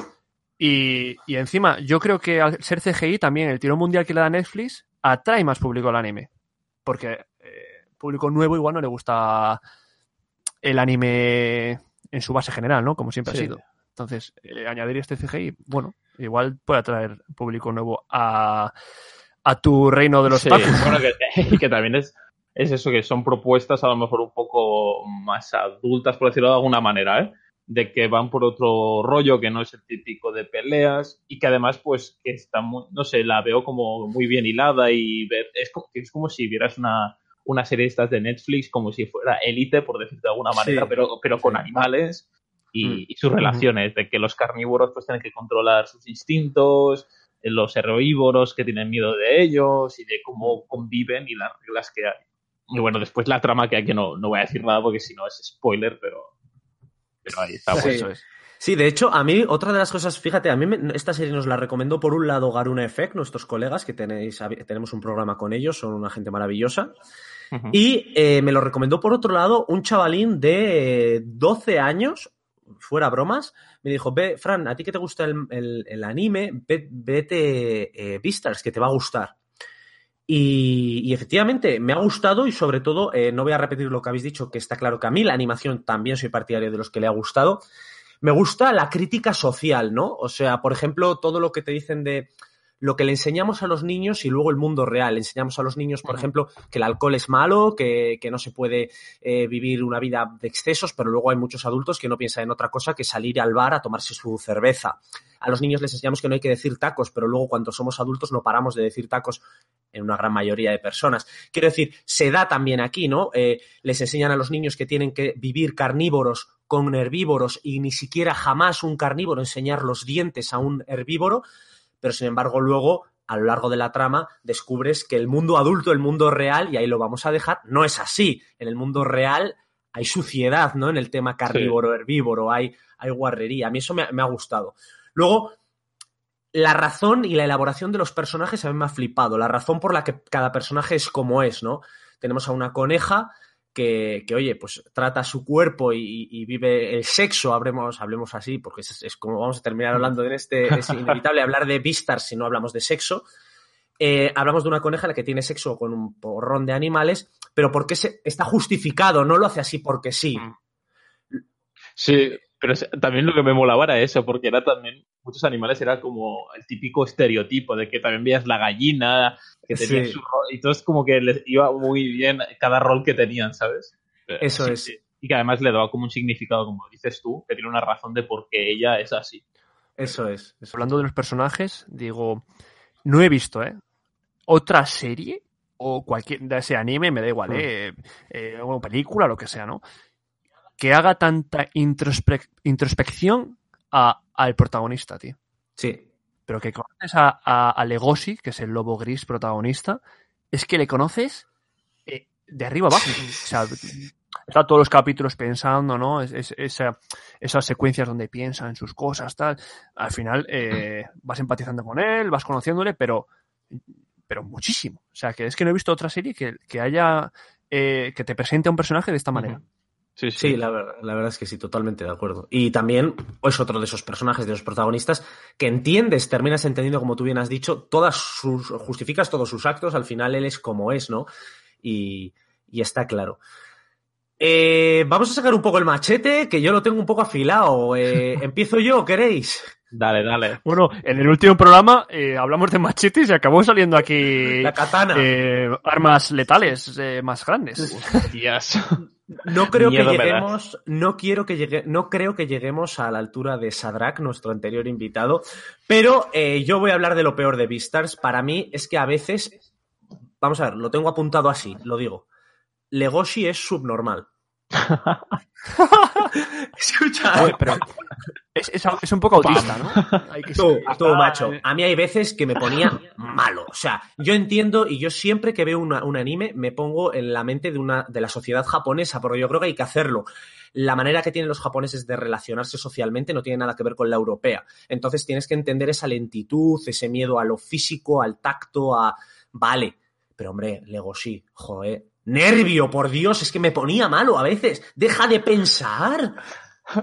Y, encima, yo creo que al ser CGI también el tirón mundial que le da Netflix atrae más público al anime. Porque público nuevo igual no le gusta el anime en su base general, ¿no? Como siempre ha sido. Entonces, añadir este CGI, bueno, igual puede atraer público nuevo a, tu reino de los sí, bueno, que, que, también es, es eso, que son propuestas a lo mejor un poco más adultas, por decirlo de alguna manera, ¿eh? De que van por otro rollo que no es el típico de peleas y que además pues que está muy, no sé, la veo como muy bien hilada y ver, es como, es como si vieras una, una serie de estas de Netflix como si fuera élite, por decirlo de alguna manera, pero, pero con animales Mm. y, sus relaciones, de que los carnívoros pues tienen que controlar sus instintos, los herbívoros que tienen miedo de ellos y de cómo conviven y las reglas que hay. Y bueno, después la trama que hay que no, no voy a decir nada porque si no es spoiler, pero, pero ahí está. Sí. Sí, de hecho, a mí otra de las cosas, fíjate, a mí esta serie nos la recomendó por un lado Garuna Effect, nuestros colegas, que tenéis, tenemos un programa con ellos, son una gente maravillosa. Y eh, me lo recomendó por otro lado un chavalín de 12 años, fuera bromas, me dijo, ve, Fran, a ti que te gusta el, anime, vete eh, Beastars, que te va a gustar. Y, efectivamente, me ha gustado y sobre todo, eh, no voy a repetir lo que habéis dicho, que está claro que a mí la animación también soy partidario de los que le ha gustado. Me gusta la crítica social, ¿no? O sea, por ejemplo, todo lo que te dicen de lo que le enseñamos a los niños y luego el mundo real. Le enseñamos a los niños, por ejemplo, que el alcohol es malo, que, no se puede eh, vivir una vida de excesos, pero luego hay muchos adultos que no piensan en otra cosa que salir al bar a tomarse su cerveza. A los niños les enseñamos que no hay que decir tacos, pero luego cuando somos adultos no paramos de decir tacos en una gran mayoría de personas. Quiero decir, se da también aquí, ¿no? Eh, les enseñan a los niños que tienen que vivir carnívoros con herbívoros y ni siquiera jamás un carnívoro enseñar los dientes a un herbívoro pero sin embargo luego a lo largo de la trama descubres que el mundo adulto, el mundo real, y ahí lo vamos a dejar, no es así. En el mundo real hay suciedad, ¿no? En el tema carnívoro, herbívoro, hay, hay guarrería. A mí eso me, ha gustado. Luego, la razón y la elaboración de los personajes a mí me ha flipado. La razón por la que cada personaje es como es, ¿no? Tenemos a una coneja que, oye, pues trata su cuerpo y, vive el sexo, hablemos, hablemos así, porque es, como vamos a terminar hablando de este, es inevitable hablar de vistas si no hablamos de sexo. Eh, hablamos de una coneja la que tiene sexo con un porrón de animales, pero porque se, está justificado, no lo hace así porque sí. Sí, pero también lo que me molaba era eso, porque era también, muchos animales era como el típico estereotipo de que también veías la gallina, que tenía su rol, y todo es como que les iba muy bien cada rol que tenían, ¿sabes? Eso es. Y que además le daba como un significado, como dices tú, que tiene una razón de por qué ella es así. Eso es. Hablando de los personajes, digo, no he visto, ¿eh? Otra serie o cualquier de ese anime, me da igual, mm. ¿eh? eh o película, lo que sea, ¿no? Que haga tanta introspección al protagonista, tío. Sí. Pero que conoces a, Legosi, que es el lobo gris protagonista, es que le conoces eh, de arriba abajo. o sea, está todos los capítulos pensando, ¿no? Es, esas secuencias donde piensa en sus cosas, tal. Al final eh, vas empatizando con él, vas conociéndole, pero, pero muchísimo. O sea, que es que no he visto otra serie que, haya, eh, que te presente a un personaje de esta manera. Sí, sí. la, verdad es que sí, totalmente de acuerdo. Y también es otro de esos personajes, de los protagonistas, que entiendes, terminas entendiendo, como tú bien has dicho, todas sus, justificas todos sus actos, al final él es como es, ¿no? Y, está claro. Eh, vamos a sacar un poco el machete, que yo lo tengo un poco afilado. Eh, ¿Empiezo yo, queréis? Dale, dale. Bueno, en el último programa eh, hablamos de machetes y acabó saliendo aquí... La katana. armas letales más grandes. Hostias. No creo Miedo que lleguemos, no quiero que llegue, no creo que lleguemos a la altura de Sadrak, nuestro anterior invitado, pero eh, yo voy a hablar de lo peor de Beastars. Para mí es que a veces, vamos a ver, lo tengo apuntado así, lo digo. Legoshi es subnormal. Escucha, Oye, pero es, es- es un poco autista, ¿no? Hay que Tú, ser- tú, macho. A mí hay veces que me ponía malo. O sea, yo entiendo y yo siempre que veo una- un anime me pongo en la mente de, una, de la sociedad japonesa, porque yo creo que hay que hacerlo. La manera que tienen los japoneses de relacionarse socialmente no tiene nada que ver con la europea. Entonces tienes que entender esa lentitud, ese miedo a lo físico, al tacto, a... Vale, pero hombre, Legoshi, joder. Nervio, por Dios, es que me ponía malo a veces. Deja de pensar.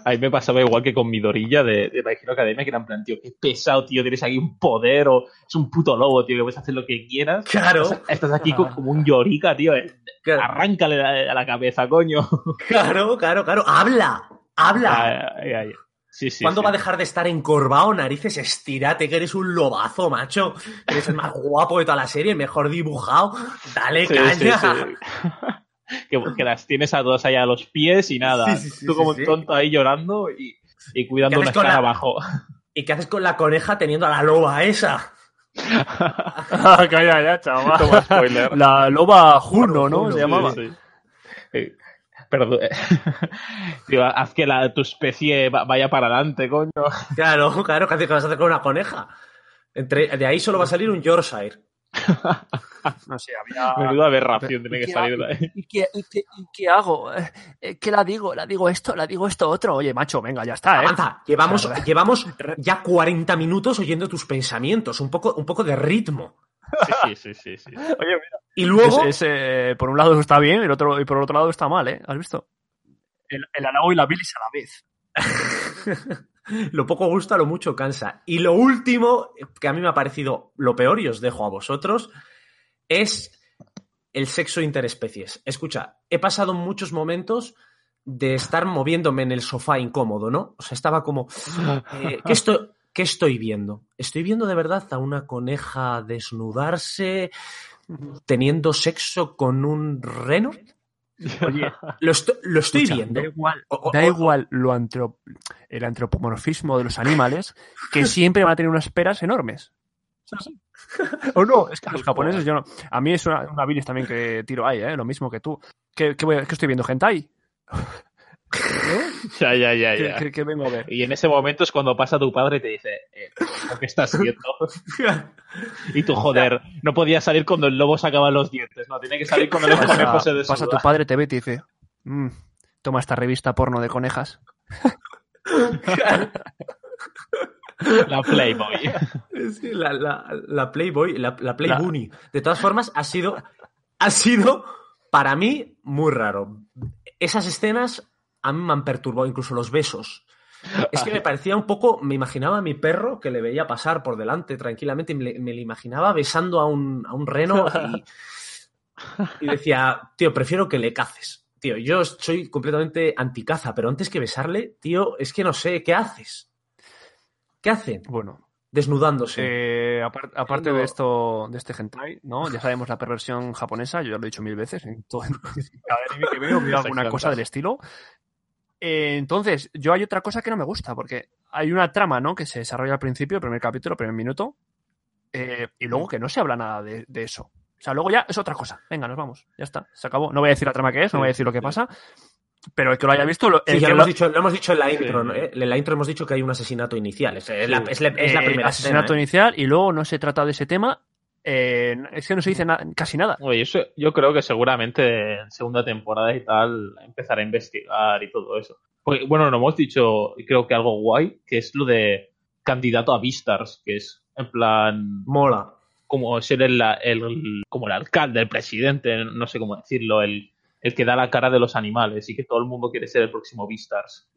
A mí me pasaba igual que con mi dorilla de, de My Hero Academia, que era en plan, tío, qué pesado, tío, tienes aquí un poder o es un puto lobo, tío, que puedes hacer lo que quieras. Claro. Estás, estás aquí co- como un llorica, tío. eh, Claro, Arráncale a, a la cabeza, coño. claro, claro. claro. Habla, habla. Ay, ay, ay. Sí, sí. ¿Cuándo sí. va a dejar de estar encorvado, narices? Estírate, que eres un lobazo, macho. Eres el más guapo de toda la serie, mejor dibujado. Dale Sí, caña. sí, sí. que, que las tienes a todas allá a los pies y nada. Sí, sí, sí, Tú como tonto ahí llorando y, y cuidando ¿Qué una la- abajo. ¿Y qué haces con la coneja teniendo a la loba esa? Ah, calla ya, chaval. Toma spoiler. La loba Juno, ¿no? Juno, Se llamaba. Sí, sí. Eh, Perdón. Tío, haz que la, tu especie va- vaya para adelante, coño. Claro, claro, ¿qué haces- qué vas a hacer con una coneja? Entre, de ahí solo va a salir un Yorkshire. No sé, había... Menuda aberración tiene que ¿Qué salir de ahí. ¿Y qué, y qué- y qué hago? Eh, ¿Qué la digo? ¿La digo esto? ¿La digo esto otro? Oye, macho, venga, ya está, ¿eh? Avanza, llevamos, llevamos ya 40 minutos oyendo tus pensamientos, un poco, un poco de ritmo. Sí, sí, sí, sí. Oye, mira. Y luego, Es- es, eh, por un lado está bien y, el otro, y por otro lado está mal, ¿eh? ¿Has visto? El, el halago y la bilis a la vez. lo poco gusta, lo mucho cansa. Y lo último, que a mí me ha parecido lo peor, y os dejo a vosotros, es el sexo interespecies. Escucha, he pasado muchos momentos de estar moviéndome en el sofá incómodo, ¿no? O sea, estaba como, eh, ¿qué, estoy, ¿qué estoy viendo? ¿Estoy viendo de verdad a una coneja desnudarse teniendo sexo con un reno? Oye, Lo, esto- lo estoy escucha, viendo. Da igual, O- o- da o- igual lo antrop- el antropomorfismo de los animales, que siempre van a tener unas peras enormes. ¿O no? Es que los japoneses, yo no. A mí es una, una bilis también que tiro ahí, ¿eh? Lo mismo que tú. ¿Qué, qué voy a- qué estoy viendo? ¿Hentai? Ya, ya, ya, ¿Qué, ya. qué- qué vengo a ver? Y en ese momento es cuando pasa tu padre y te dice, eh, ¿qué estás viendo? Y tú, joder, no podía salir cuando el lobo sacaba los dientes, no, tiene que salir cuando el conejo se Pasa, pasa tu desnuda. padre, te ve y te dice: "Mm, Toma esta revista porno de conejas. La Playboy. Sí, la, la- la Playboy, la, la Play La- Bunny. De todas formas, ha sido, ha sido para mí muy raro. Esas escenas a mí me han perturbado, incluso los besos. Es que me parecía un poco, me imaginaba a mi perro que le veía pasar por delante tranquilamente y me, me le imaginaba besando a un, a un reno y, y decía, tío, prefiero que le caces. Tío, yo soy completamente anticaza, pero antes que besarle, tío, es que no sé, ¿qué haces? ¿Qué hacen? Bueno, Desnudándose. eh, apar- aparte de esto, de este hentai, ¿no? Ya sabemos la perversión japonesa, yo ya lo he dicho mil veces, en todo cada anime que veo, veo alguna cosa del estilo. Eh, entonces, yo hay otra cosa que no me gusta, porque hay una trama, ¿no? Que se desarrolla al principio, el primer capítulo, el primer minuto, eh, y luego que no se habla nada de, de eso. O sea, luego ya es otra cosa. Venga, nos vamos. Ya está. Se acabó. No voy a decir la trama que es, no voy a decir lo que pasa. Pero el que lo haya visto, lo, Sí, ya lo hemos, dicho, lo hemos dicho en la intro. Sí. ¿no? ¿Eh? En la intro hemos dicho que hay un asesinato inicial. Es, la, es la- es la eh, primera asesinato escena, inicial y luego no se trata de ese tema. Eh, es que no se dice na- casi nada. Oye, eso, yo creo que seguramente en segunda temporada y tal empezará a investigar y todo eso. Porque, bueno, no hemos dicho, creo que algo guay, que es lo de candidato a Vistars, que es en plan Mola. como ser el, el- como el alcalde, el presidente, no sé cómo decirlo, el, el que da la cara de los animales y que todo el mundo quiere ser el próximo Beastars.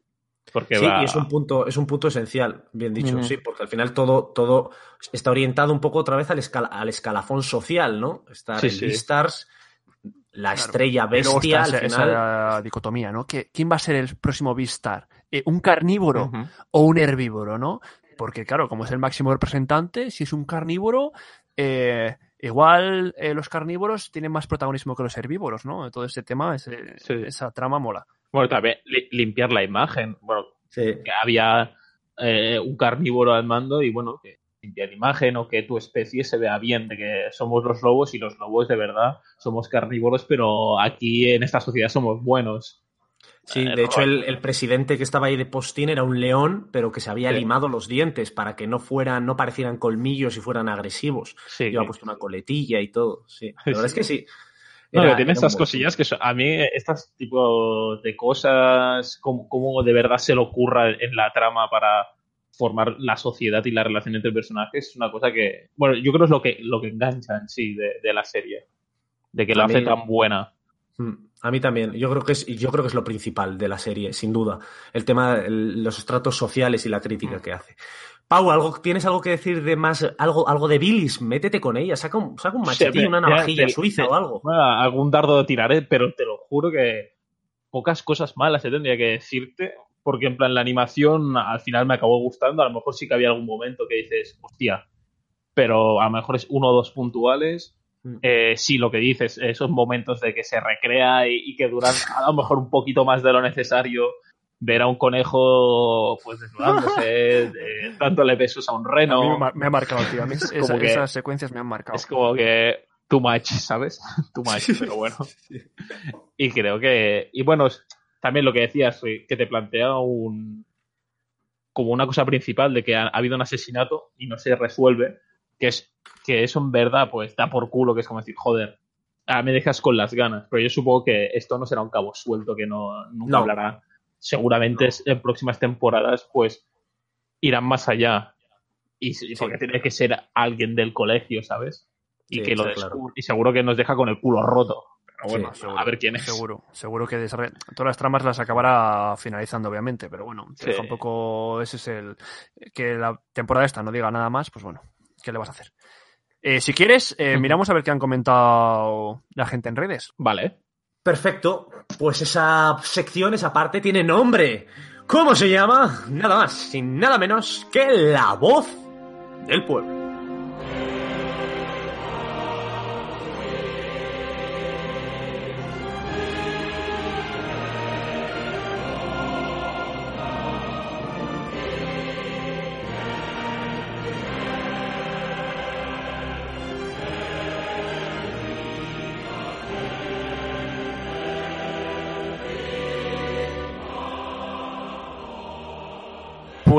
Porque Sí, va... y es un punto, es un punto esencial, bien dicho, sí, porque al final todo, todo está orientado un poco otra vez al, escala- al escalafón social, ¿no? Está Sí, el sí. Beastars, la Claro. estrella bestia, está al esa, final. esa dicotomía, ¿no? Que, ¿Quién va a ser el próximo Beastar? Eh, ¿Un carnívoro o un herbívoro, no? Porque, claro, como es el máximo representante, si es un carnívoro, eh, igual eh, los carnívoros tienen más protagonismo que los herbívoros, ¿no? Todo ese tema, ese- Sí. esa trama mola. Bueno, también li- limpiar la imagen. Bueno, Sí. que había eh, un carnívoro al mando y bueno, que limpiar la imagen o que tu especie se vea bien, de que somos los lobos y los lobos de verdad somos carnívoros, pero aquí en esta sociedad somos buenos. Sí, Eh, de hecho el, el presidente que estaba ahí de postín era un león, pero que se había Sí. limado los dientes para que no fueran, no parecieran colmillos y fueran agresivos. Sí, Lleva puesto una coletilla y todo. Sí, la verdad es que sí. Era- que tiene estas cosillas que son- a mí estas tipo de cosas, como, como de verdad se le ocurra en la trama para formar la sociedad y la relación entre personajes, es una cosa que, bueno, yo creo es lo que, lo que engancha en sí de, de la serie, de que la hace tan buena. Mm, A mí también. Yo creo que es, yo creo que es lo principal de la serie, sin duda. El tema, el- los estratos sociales y la crítica Mm. que hace. Pau, ¿algo, ¿tienes algo que decir de más, algo, algo de Billis? Métete con ella, saca un, saca un machetillo, una Mira, navajilla te- suiza te- o algo. Algún dardo tiraré, pero te lo juro que pocas cosas malas se tendría que decirte, porque en plan la animación al final me acabó gustando, a lo mejor sí que había algún momento que dices, hostia, pero a lo mejor es uno o dos puntuales. Mm. Eh, sí, lo que dices, esos momentos de que se recrea y, y que duran a lo mejor un poquito más de lo necesario, ver a un conejo pues desnudándose, de- dándole besos a un A mí reno. me, ha marcado, tío. A mí esa- como que- esas secuencias me han marcado. Es como que too much, ¿sabes? Too much, pero bueno. Y creo que. Y bueno, es- también lo que decías, eh, que te plantea un. como una cosa principal de que ha, ha habido un asesinato y no se resuelve, que es que eso en verdad, pues da por culo, que es como decir, joder, ah, me dejas con las ganas. Pero yo supongo que esto no será un cabo suelto que no nunca No. hablará. Seguramente es- en próximas temporadas, pues irán más allá. Y y porque tiene que ser alguien del colegio, ¿sabes? Y Sí, que lo claro. descubre- y seguro que nos deja con el culo roto. Pero bueno, Sí, a ver quién es. Seguro, seguro que todas las tramas las acabará finalizando, obviamente, pero bueno, deja un poco. Ese es el. Que la temporada esta no diga nada más, pues bueno, ¿qué le vas a hacer? Eh, si quieres, eh, miramos a ver qué han comentado la gente en redes. Vale. Perfecto. Pues esa sección, esa parte tiene nombre. ¿Cómo se llama? Nada más, sin nada menos que la voz del pueblo.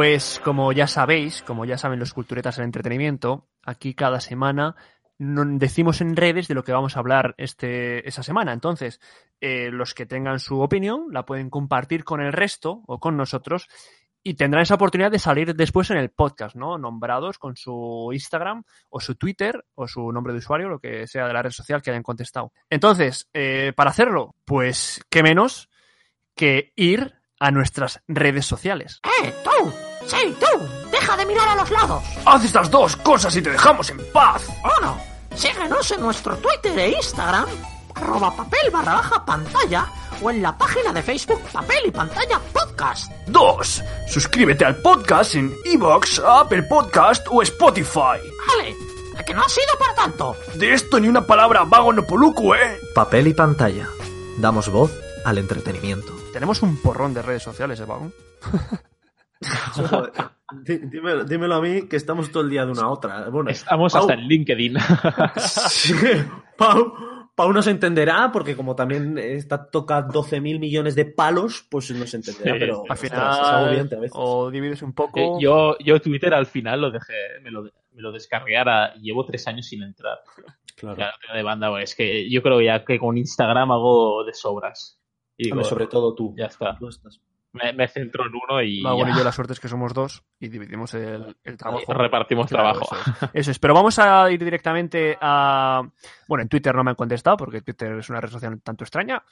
Pues como ya sabéis, como ya saben los culturetas del entretenimiento, aquí cada semana decimos en redes de lo que vamos a hablar este, esa semana. Entonces, eh, los que tengan su opinión la pueden compartir con el resto o con nosotros y tendrán esa oportunidad de salir después en el podcast, ¿no? Nombrados con su Instagram o su Twitter o su nombre de usuario, lo que sea de la red social que hayan contestado. Entonces, eh, para hacerlo, pues, ¿qué menos que ir a nuestras redes sociales? ¡Eh, tú! ¡Sí, tú! ¡Deja de mirar a los lados! Haz estas dos cosas y te dejamos en paz. ¡Uno! Síguenos en nuestro Twitter e Instagram, arroba papel barra baja pantalla, o en la página de Facebook Papel y Pantalla Podcast. 2. Suscríbete al podcast en Evox, Apple Podcast o Spotify. ¡Vale! ¿A que no ha sido para tanto? De esto ni una palabra vago no poluco, ¿eh? Papel y pantalla. Damos voz al entretenimiento. Tenemos un porrón de redes sociales, ¿eh, vago? dímelo, dímelo a mí que estamos todo el día de una a otra. Bueno, Estamos Pau- hasta en LinkedIn. Sí, Pau, Pau nos entenderá porque como también esta toca 12.000 millones de palos, pues nos entenderá, Sí, pero Al final, es a veces. o divides un poco. Eh, yo, yo Twitter al final lo dejé, me lo, me lo descargué ahora llevo tres años sin entrar. Claro. De banda, pues, es que yo creo ya que con Instagram hago de sobras. Y digo, sobre todo tú. ya está. Tú estás. Me, me centro en uno y Vago ya. y yo la suerte es que somos dos y dividimos el, el trabajo. repartimos Claro, trabajo. Eso es. Eso es. Pero vamos a ir directamente a. Bueno, en Twitter no me han contestado porque Twitter es una red social un tanto extraña.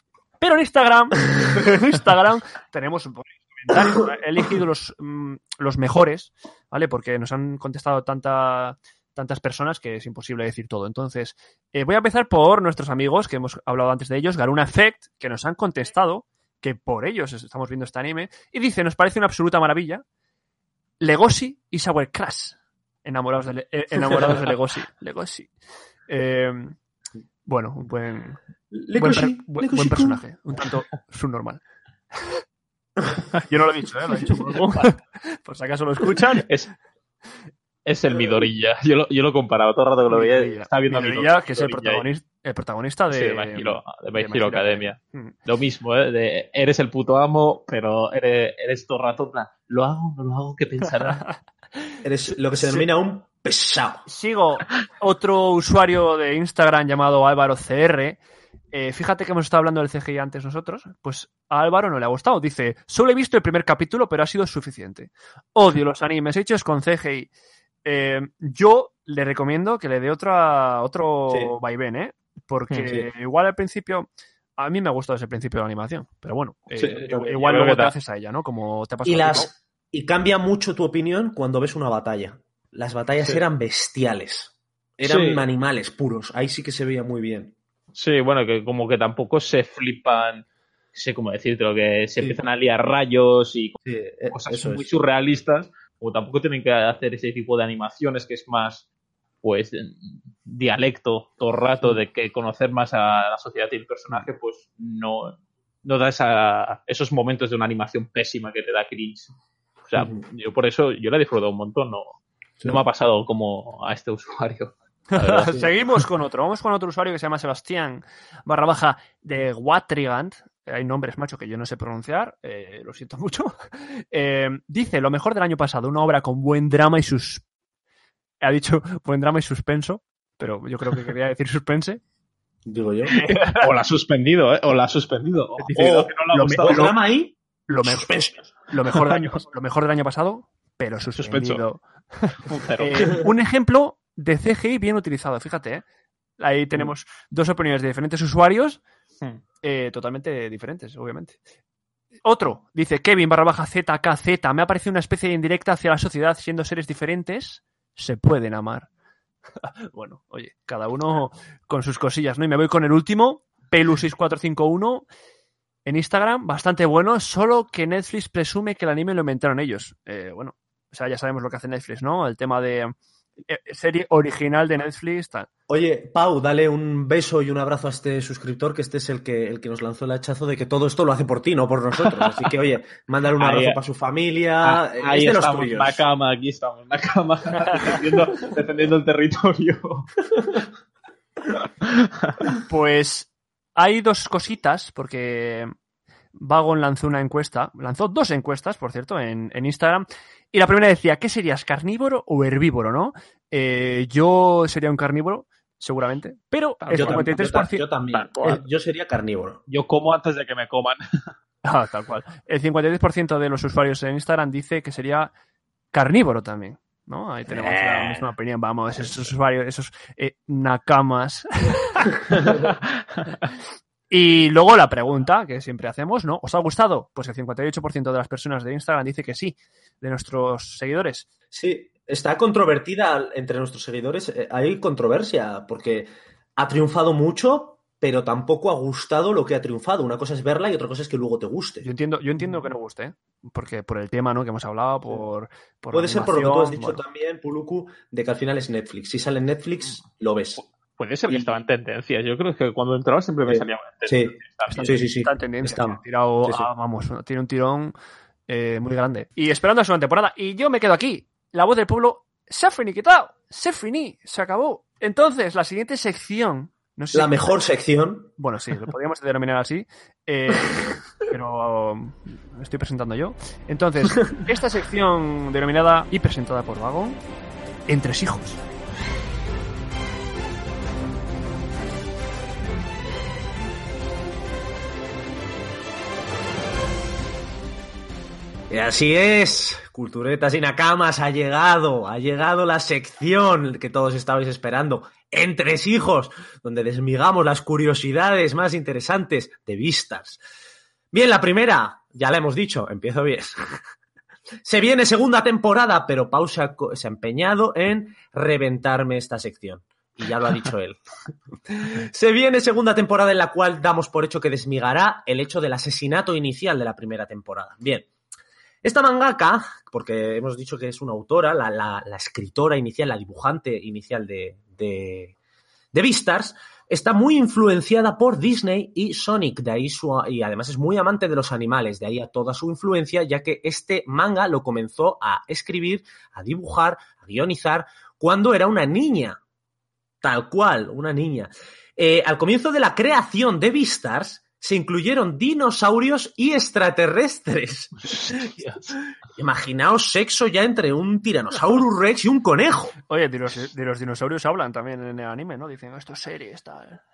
Pero en Instagram, en Instagram tenemos comentarios. He elegido los, mm, los mejores, ¿vale? Porque nos han contestado tanta, tantas personas que es imposible decir todo. Entonces, eh, voy a empezar por nuestros amigos que hemos hablado antes de ellos, Garuna Effect, que nos han contestado que por ellos estamos viendo este anime. Y dice, nos parece una absoluta maravilla. Legoshi y Sour Crash. Enamorados de, Le- eh, enamorados de Legoshi. Legoshi. Eh, bueno, un buen, buen, personaje, un tanto subnormal. Yo no lo he dicho, ¿eh? Lo he dicho por, por si acaso lo escuchan. Es, es el Midorilla. Yo lo, yo lo comparaba todo el rato que lo veía. Estaba viendo a Midoriya, Midoriya que es el protagonista, el protagonista de, Sí, de My Hero, de My de My Hero Hero Academia. Mm. Lo mismo, ¿eh? De, eres el puto amo, pero eres, eres todo el rato, lo hago, no lo hago, ¿qué pensará? Eres lo que se denomina un pesado. Sigo otro usuario de Instagram llamado Álvaro CR. Eh, fíjate que hemos estado hablando del CGI antes nosotros. Pues a Álvaro no le ha gustado. Dice, solo he visto el primer capítulo, pero ha sido suficiente. Odio los animes hechos con CGI. Eh, yo le recomiendo que le dé otra, otro Sí. vaivén, ¿eh? Porque igual al principio... A mí me ha gustado ese principio de la animación, pero bueno, eh, Sí, igual, luego te haces a ella, ¿no? Como te ha pasado Y las cambia mucho tu opinión cuando ves una batalla. Las batallas Sí. eran bestiales. Eran Sí. animales puros. Ahí sí que se veía muy bien. Sí, bueno, que como que tampoco se flipan, no sé cómo decirte, lo que se Sí. empiezan a liar rayos y Sí, eh, cosas eso muy es. surrealistas, como tampoco tienen que hacer ese tipo de animaciones que es más, pues, dialecto todo el rato de que conocer más a la sociedad y el personaje, pues no, no da esa, esos momentos de una animación pésima que te da cringe. O sea, yo por eso, yo la he disfrutado un montón, no, no me ha pasado como a este usuario. Seguimos con otro. Vamos con otro usuario que se llama Sebastián barra baja de Watrigant. Hay nombres, macho, que yo no sé pronunciar. eh, lo siento mucho. Eh, dice, lo mejor del año pasado, una obra con buen drama y sus... Ha dicho buen drama y suspenso, pero yo creo que quería decir suspense. Digo yo. O la ha suspendido, ¿eh? O la ha suspendido. O, Dice, o que no lo gustado. ¿El drama ahí? Lo, me- Suspense. lo mejor, del año, lo mejor del año pasado, pero suspendido. Eh, un ejemplo de CGI bien utilizado, fíjate. ¿eh? Ahí tenemos dos opiniones de diferentes usuarios, Hmm. eh, totalmente diferentes, obviamente. Otro, dice Kevin barra baja ZKZ, me ha parecido una especie de indirecta hacia la sociedad, siendo seres diferentes, se pueden amar. bueno, oye, cada uno con sus cosillas, ¿no? Y me voy con el último, Pelu6451, en Instagram, bastante bueno, solo que Netflix presume que el anime lo inventaron ellos. Eh, bueno, o sea, ya sabemos lo que hace Netflix, ¿no? El tema de serie original de Netflix, tal. Oye, Pau, dale un beso y un abrazo a este suscriptor, que este es el que, el que nos lanzó el hachazo de que todo esto lo hace por ti, no por nosotros. Así que, oye, mándale un abrazo eh. para su familia. Ah, eh, ahí es de los estamos, tuyos. Nakama, aquí estamos, Nakama, defendiendo, defendiendo el territorio. Pues hay dos cositas, porque Vagon lanzó una encuesta, lanzó dos encuestas, por cierto, en, en Instagram, y la primera decía, ¿qué serías, carnívoro o herbívoro, no? Eh, yo sería un carnívoro, seguramente, pero el Yo, tam- yo ta- 53%... yo también. Tal cual. Eh, yo sería carnívoro. Yo como antes de que me coman. Ah, tal cual. El 53% de los usuarios en Instagram dice que sería carnívoro también. ¿No? Ahí tenemos la Eh. misma opinión. Vamos, esos usuarios, esos eh, nakamas. y luego la pregunta que siempre hacemos, ¿no? ¿Os ha gustado? Pues el 58% de las personas de Instagram dice que sí, de nuestros seguidores. Sí, está controvertida entre nuestros seguidores. eh, Hay controversia porque ha triunfado mucho, pero tampoco ha gustado lo que ha triunfado. Una cosa es verla y otra cosa es que luego te guste. Yo entiendo, yo entiendo que no guste, ¿eh? Porque por el tema, ¿no? Que hemos hablado, por. por Puede ser por lo que tú has dicho bueno. también, Puluku, de que al final es Netflix. Si sale en Netflix, lo ves. Puede ser que estaba en tendencias. Yo creo que cuando entraba siempre me salía en Sí. Sí, sí, sí. Está en tendencia. Está. tío, ha tirado, Sí, sí. ah, vamos, tiene un tirón eh, muy grande. Y esperando la segunda temporada. Y yo me quedo aquí. La voz del pueblo se ha finiquitado. Se finí. Se acabó. Entonces, la siguiente sección. No sé La si- mejor sección. Bueno, sí, lo podríamos denominar así. eh, pero um, me estoy presentando yo. Entonces, esta sección denominada y presentada por Vagon, Entre hijos. Y así es, Culturetas y Nakamas, ha llegado, ha llegado la sección que todos estabais esperando, Entre hijos, donde desmigamos las curiosidades más interesantes de vistas. Bien, la primera, ya la hemos dicho, empiezo bien. Se viene segunda temporada, pero Pau se ha, co- se ha empeñado en reventarme esta sección. Y ya lo ha dicho él. Se viene segunda temporada en la cual damos por hecho que desmigará el hecho del asesinato inicial de la primera temporada. Bien. Esta mangaka, porque hemos dicho que es una autora, la, escritora inicial, la dibujante inicial de, de, de está muy influenciada por Disney y Sonic, de ahí su, y además es muy amante de los animales, de ahí a toda su influencia, ya que este manga lo comenzó a escribir, a dibujar, a guionizar cuando era una niña, tal cual, una niña. Eh, al comienzo de la creación de Beastars, se incluyeron dinosaurios y extraterrestres. Imaginaos sexo ya entre un Tyrannosaurus Rex y un conejo. Oye, de los, de los dinosaurios hablan también en el anime, ¿no? Dicen, esto es serie, está...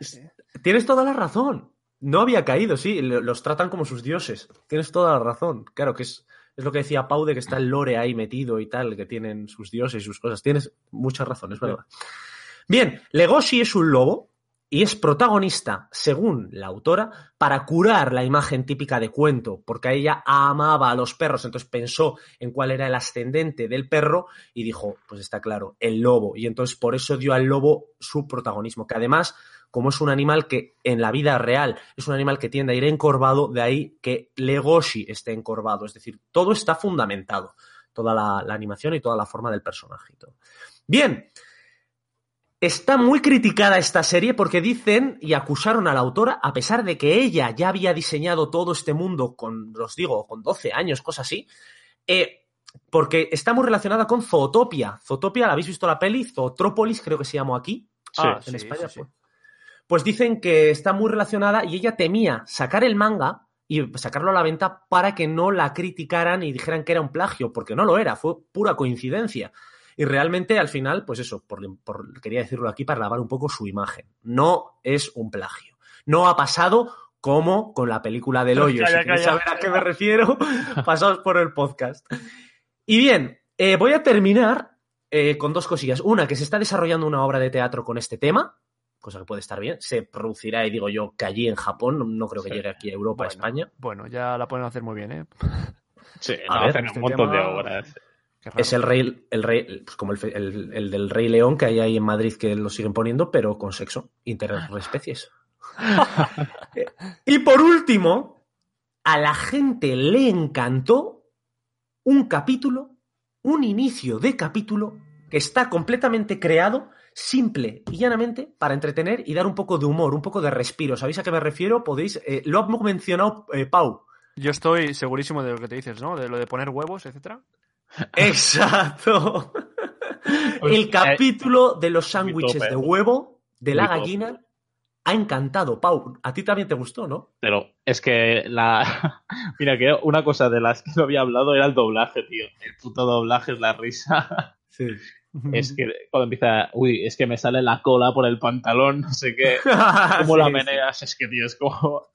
Tienes toda la razón. No había caído, sí. Los tratan como sus dioses. Tienes toda la razón. Claro que es, es lo que decía Pau de que está el lore ahí metido y tal, que tienen sus dioses y sus cosas. Tienes muchas razones, ¿verdad? Bien, Legoshi es un lobo y es protagonista, según la autora, para curar la imagen típica de cuento, porque ella amaba a los perros, entonces pensó en cuál era el ascendente del perro y dijo, pues está claro, el lobo, y entonces por eso dio al lobo su protagonismo, que además, como es un animal que en la vida real es un animal que tiende a ir encorvado, de ahí que Legoshi esté encorvado, es decir, todo está fundamentado, toda la, la animación y toda la forma del todo. Bien, Está muy criticada esta serie porque dicen y acusaron a la autora, a pesar de que ella ya había diseñado todo este mundo con, os digo, con 12 años, cosas así, eh, porque está muy relacionada con Zootopia. Zootopia, ¿la habéis visto la peli? Zootrópolis, creo que se llamó aquí. Sí, en sí, España. sí. Pues. pues dicen que está muy relacionada y ella temía sacar el manga y sacarlo a la venta para que no la criticaran y dijeran que era un plagio, porque no lo era, fue pura coincidencia. Y realmente al final, pues eso, por, por, quería decirlo aquí para lavar un poco su imagen. No es un plagio. No ha pasado como con la película del hoyo. Calla, si queréis calla. saber a qué me refiero, pasaos por el podcast. Y bien, eh, voy a terminar eh, con dos cosillas. Una, que se está desarrollando una obra de teatro con este tema, cosa que puede estar bien. Se producirá, y digo yo, que allí en Japón, no, no creo que Sí. llegue aquí a Europa, a España. Bueno, ya la pueden hacer muy bien, ¿eh? Sí, A no, ver, hacen este un montón de obras. Es el rey, el rey, pues como el- el del Rey León que hay ahí en Madrid que lo siguen poniendo, pero con sexo, interespecies. y por último, a la gente le encantó un capítulo, un inicio de capítulo que está completamente creado, simple y llanamente, para entretener y dar un poco de humor, un poco de respiro. ¿Sabéis a qué me refiero? Podéis, eh, lo ha mencionado eh, Pau. Yo estoy segurísimo de lo que te dices, ¿no? De lo de poner huevos, etcétera. Exacto. Pues, El capítulo de los sándwiches de huevo de la gallina ha encantado. Pau, a ti también te gustó, ¿no? Pero es que la. Mira, que una cosa de las que no había hablado era el doblaje, tío. El puto doblaje es la risa. Sí. Es que cuando empieza, uy, es que me sale la cola por el pantalón, no sé qué. ¿Cómo la meneas? Es que, tío, es como.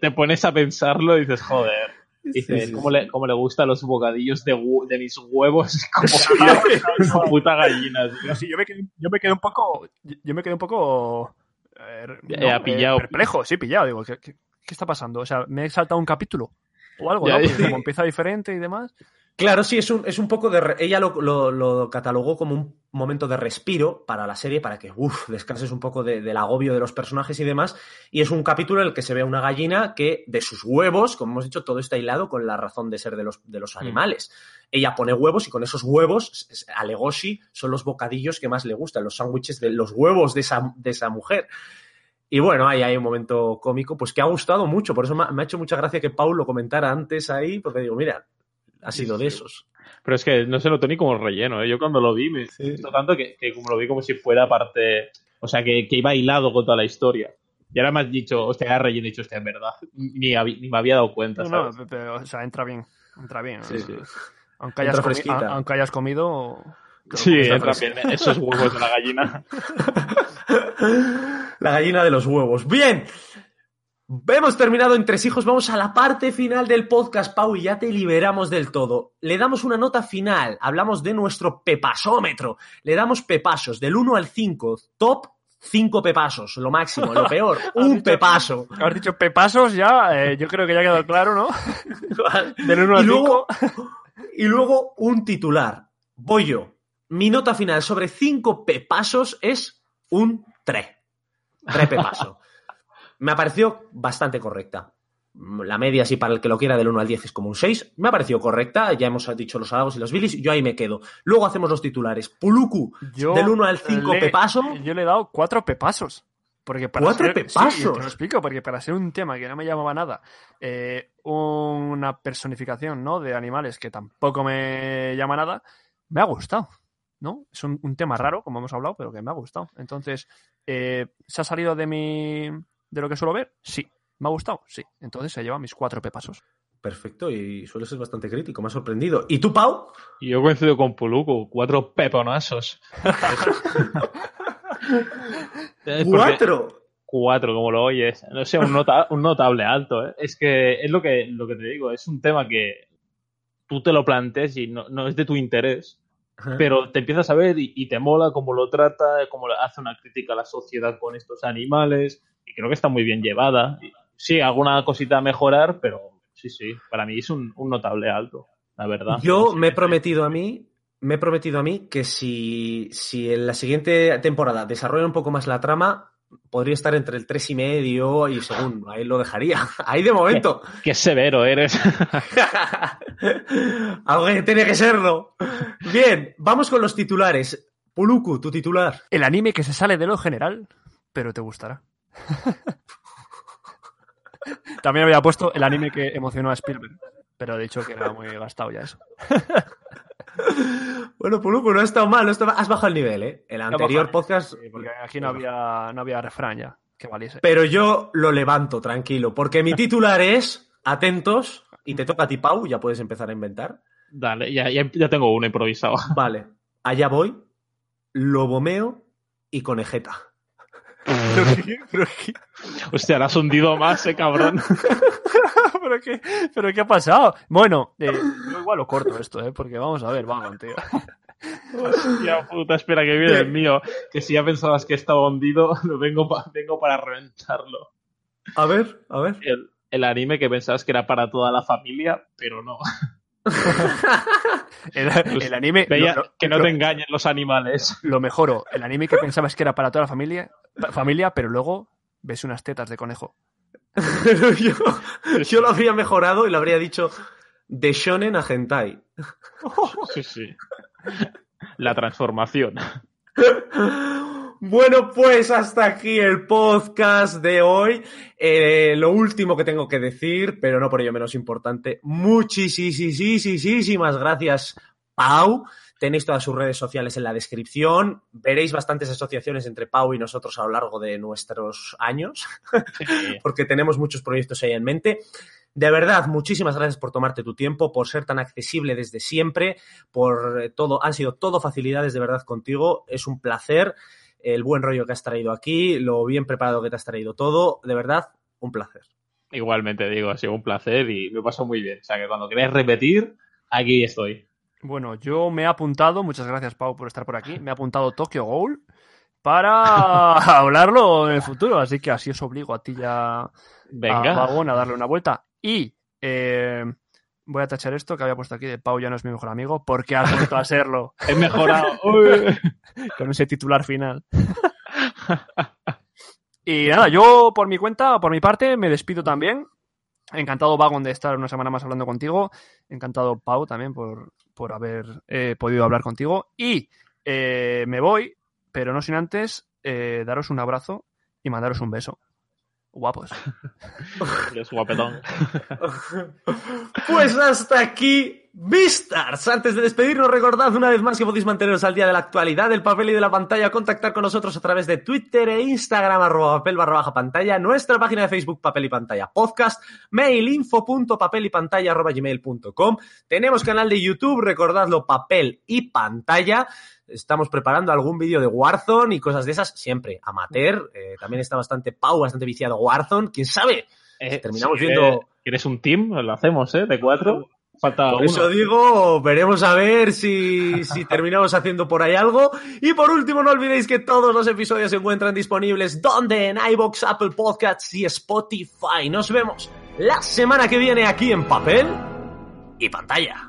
Te pones a pensarlo y dices, joder. Dices, sí, ¿cómo, Le, ¿cómo le gustan los bocadillos de, de mis huevos? Como puta gallina, yo me quedé, yo me quedé un poco. Yo me quedé un poco. eh, pillado. perplejo, sí, pillado. Digo, ¿qué, qué, qué está pasando? O sea, me he saltado un capítulo. O algo, Ya, ¿no? Porque como empieza diferente y demás. Claro, sí, es un, es un poco de... re- Ella lo, lo- lo catalogó como un momento de respiro para la serie, para que, uff, descanses un poco de- del agobio de los personajes y demás. Y es un capítulo en el que se ve a una gallina que de sus huevos, como hemos dicho, todo está hilado con la razón de ser de los, de los animales. Ella pone huevos y con esos huevos, a Legoshi, son los bocadillos que más le gustan, los sándwiches de los huevos de esa, de esa mujer. Y bueno, ahí hay un momento cómico, pues que ha gustado mucho. Por eso me ha, me ha hecho mucha gracia que Paul lo comentara antes ahí, porque digo, mira, ha sido de esos. Pero es que no se notó ni como relleno, ¿eh? Yo cuando lo vi me Sí. tanto que, que como lo vi como si fuera parte... O sea, que, que iba hilado con toda la historia. Y ahora me has dicho, hostia, era relleno, dicho, hostia, en verdad. Ni, ni me había dado cuenta, No, no, ¿sabes? pero, o sea, entra bien. Entra bien. Sí, sí. Aunque hayas, a- aunque hayas comido. Sí, entra bien. Esos huevos de la gallina. La gallina de los huevos. Bien. Hemos terminado en tres hijos. Vamos a la parte final del podcast, Pau, y ya te liberamos del todo. Le damos una nota final. Hablamos de nuestro pepasómetro. Le damos pepasos del 1 al 5. Top 5 pepasos. Lo máximo, lo peor. Un pepaso. Has dicho pepasos ya, eh, yo creo que ya ha quedado claro, ¿no? Del 1 y, al luego, y luego un titular. Voy yo. Mi nota final sobre 5 pepasos es un 3. 3 pepaso. Me ha parecido bastante correcta. la media, así para el que lo quiera, del 1 al 10 es como un 6. Me ha parecido correcta, ya hemos dicho los halagos y los bilis, yo ahí me quedo. Luego hacemos los titulares. Puluku, Yo del 1 al 5 le- pepaso. Yo le he dado cuatro pepasos. Porque para ¿Cuatro ser- pepasos? Sí, te lo explico, porque para ser un tema que no me llamaba nada, eh, una personificación ¿no? de animales que tampoco me llama nada, me ha gustado. ¿no? Es un, un tema raro, como hemos hablado, pero que me ha gustado. Entonces, eh, ¿se ha salido de mi de lo que suelo ver? Sí. ¿Me ha gustado? Sí. Entonces se lleva mis cuatro pepasos. Perfecto, y suele ser bastante crítico, me ha sorprendido. ¿Y tú, Pau? Yo coincido con Puluku, cuatro peponazos. ¡Cuatro! Cuatro, como lo oyes. No sé, un, nota- un notable alto. ¿eh? Es que es lo que, lo que te digo, es un tema que tú te lo plantees y no, no es de tu interés, pero te empiezas a ver y, y te mola cómo lo trata, cómo hace una crítica a la sociedad con estos animales, y creo que está muy bien llevada. Sí, alguna cosita a mejorar, pero sí, sí, para mí es un, un notable alto, la verdad. Yo me he prometido a mí, me he prometido a mí que si, si en la siguiente temporada desarrolla un poco más la trama, podría estar entre el tres y medio y según, ahí lo dejaría. Ahí de momento. Qué severo eres. Algo que tiene que serlo. Bien, vamos con los titulares. Puluku, tu titular. El anime que se sale de lo general, pero te gustará. También había puesto el anime que emocionó a Spielberg, pero he dicho que era muy gastado ya eso. Bueno, Puluku, no ha estado mal, no mal. Has bajado el nivel, ¿eh? El anterior bajado, podcast. Sí, porque aquí no había, no había refrán ya que valiese. Pero yo lo levanto, tranquilo, porque mi titular es, atentos, y te toca a ti, Pau, ya puedes empezar a inventar. Dale, ya, ya, ya tengo uno improvisado. Vale, allá voy, lobomeo y conejeta. ¿Pero qué? ¿Pero qué? Hostia, la has hundido más, eh, cabrón. ¿Pero qué? ¿Pero qué ha pasado? Bueno, eh, yo igual lo corto esto, ¿eh? Porque vamos a ver, vamos, tío. Hostia puta, espera que viene el mío. Que si ya pensabas que estaba hundido, lo vengo, pa- vengo para reventarlo. A ver, a ver. El, el anime que pensabas que era para toda la familia, pero no. El, el anime. Veía lo- lo- que no lo- te engañen los animales. Lo mejoro. El anime que pensabas que era para toda la familia, familia pero luego ves unas tetas de conejo. Yo lo habría mejorado y lo habría dicho de shonen a hentai. Sí, sí. La transformación. Bueno, pues hasta aquí el podcast de hoy. Eh, lo último que tengo que decir, pero no por ello menos importante, muchísimas gracias, Pau. Tenéis todas sus redes sociales en la descripción. Veréis bastantes asociaciones entre Pau y nosotros a lo largo de nuestros años, porque tenemos muchos proyectos ahí en mente. De verdad, muchísimas gracias por tomarte tu tiempo, por ser tan accesible desde siempre, por todo, han sido todo facilidades de verdad contigo. Es un placer el buen rollo que has traído aquí, lo bien preparado que te has traído todo. De verdad, un placer. Igualmente digo, ha sido un placer y me pasó muy bien. O sea que cuando queráis repetir, aquí estoy. Bueno, yo me he apuntado, muchas gracias Pau por estar por aquí, me he apuntado Tokyo Ghoul para hablarlo en el futuro, así que así os obligo a ti ya a Venga. Vagón a darle una vuelta. Y eh, voy a tachar esto que había puesto aquí de Pau ya no es mi mejor amigo, porque ha vuelto a serlo He mejorado. Con ese titular final. Y nada, yo por mi cuenta, por mi parte, me despido también. Encantado, Vagon, de estar una semana más hablando contigo. Encantado, Pau, también por, por haber eh, podido hablar contigo. Y eh, me voy, pero no sin antes eh, daros un abrazo y mandaros un beso. Guapos. Eres guapetón. Pues hasta aquí, Vistars. Antes de despedirnos, recordad una vez más que podéis manteneros al día de la actualidad del papel y de la pantalla, contactar con nosotros a través de Twitter e Instagram, arroba papel barra baja pantalla, nuestra página de Facebook, papel y pantalla podcast, mail info.papel y pantalla arroba gmail.com. Tenemos canal de YouTube, recordadlo, papel y pantalla. Estamos preparando algún vídeo de Warzone y cosas de esas, siempre amateur. Eh, también está bastante Pau, bastante viciado Warzone. ¿Quién sabe? Eh, Terminamos si viendo- ¿Quieres un team? Lo hacemos, ¿eh? De cuatro. Falta Por uno. eso digo, veremos a ver si, si terminamos haciendo por ahí algo. Y por último, no olvidéis que todos los episodios se encuentran disponibles donde en iBox, Apple Podcasts y Spotify. Nos vemos la semana que viene aquí en papel y pantalla.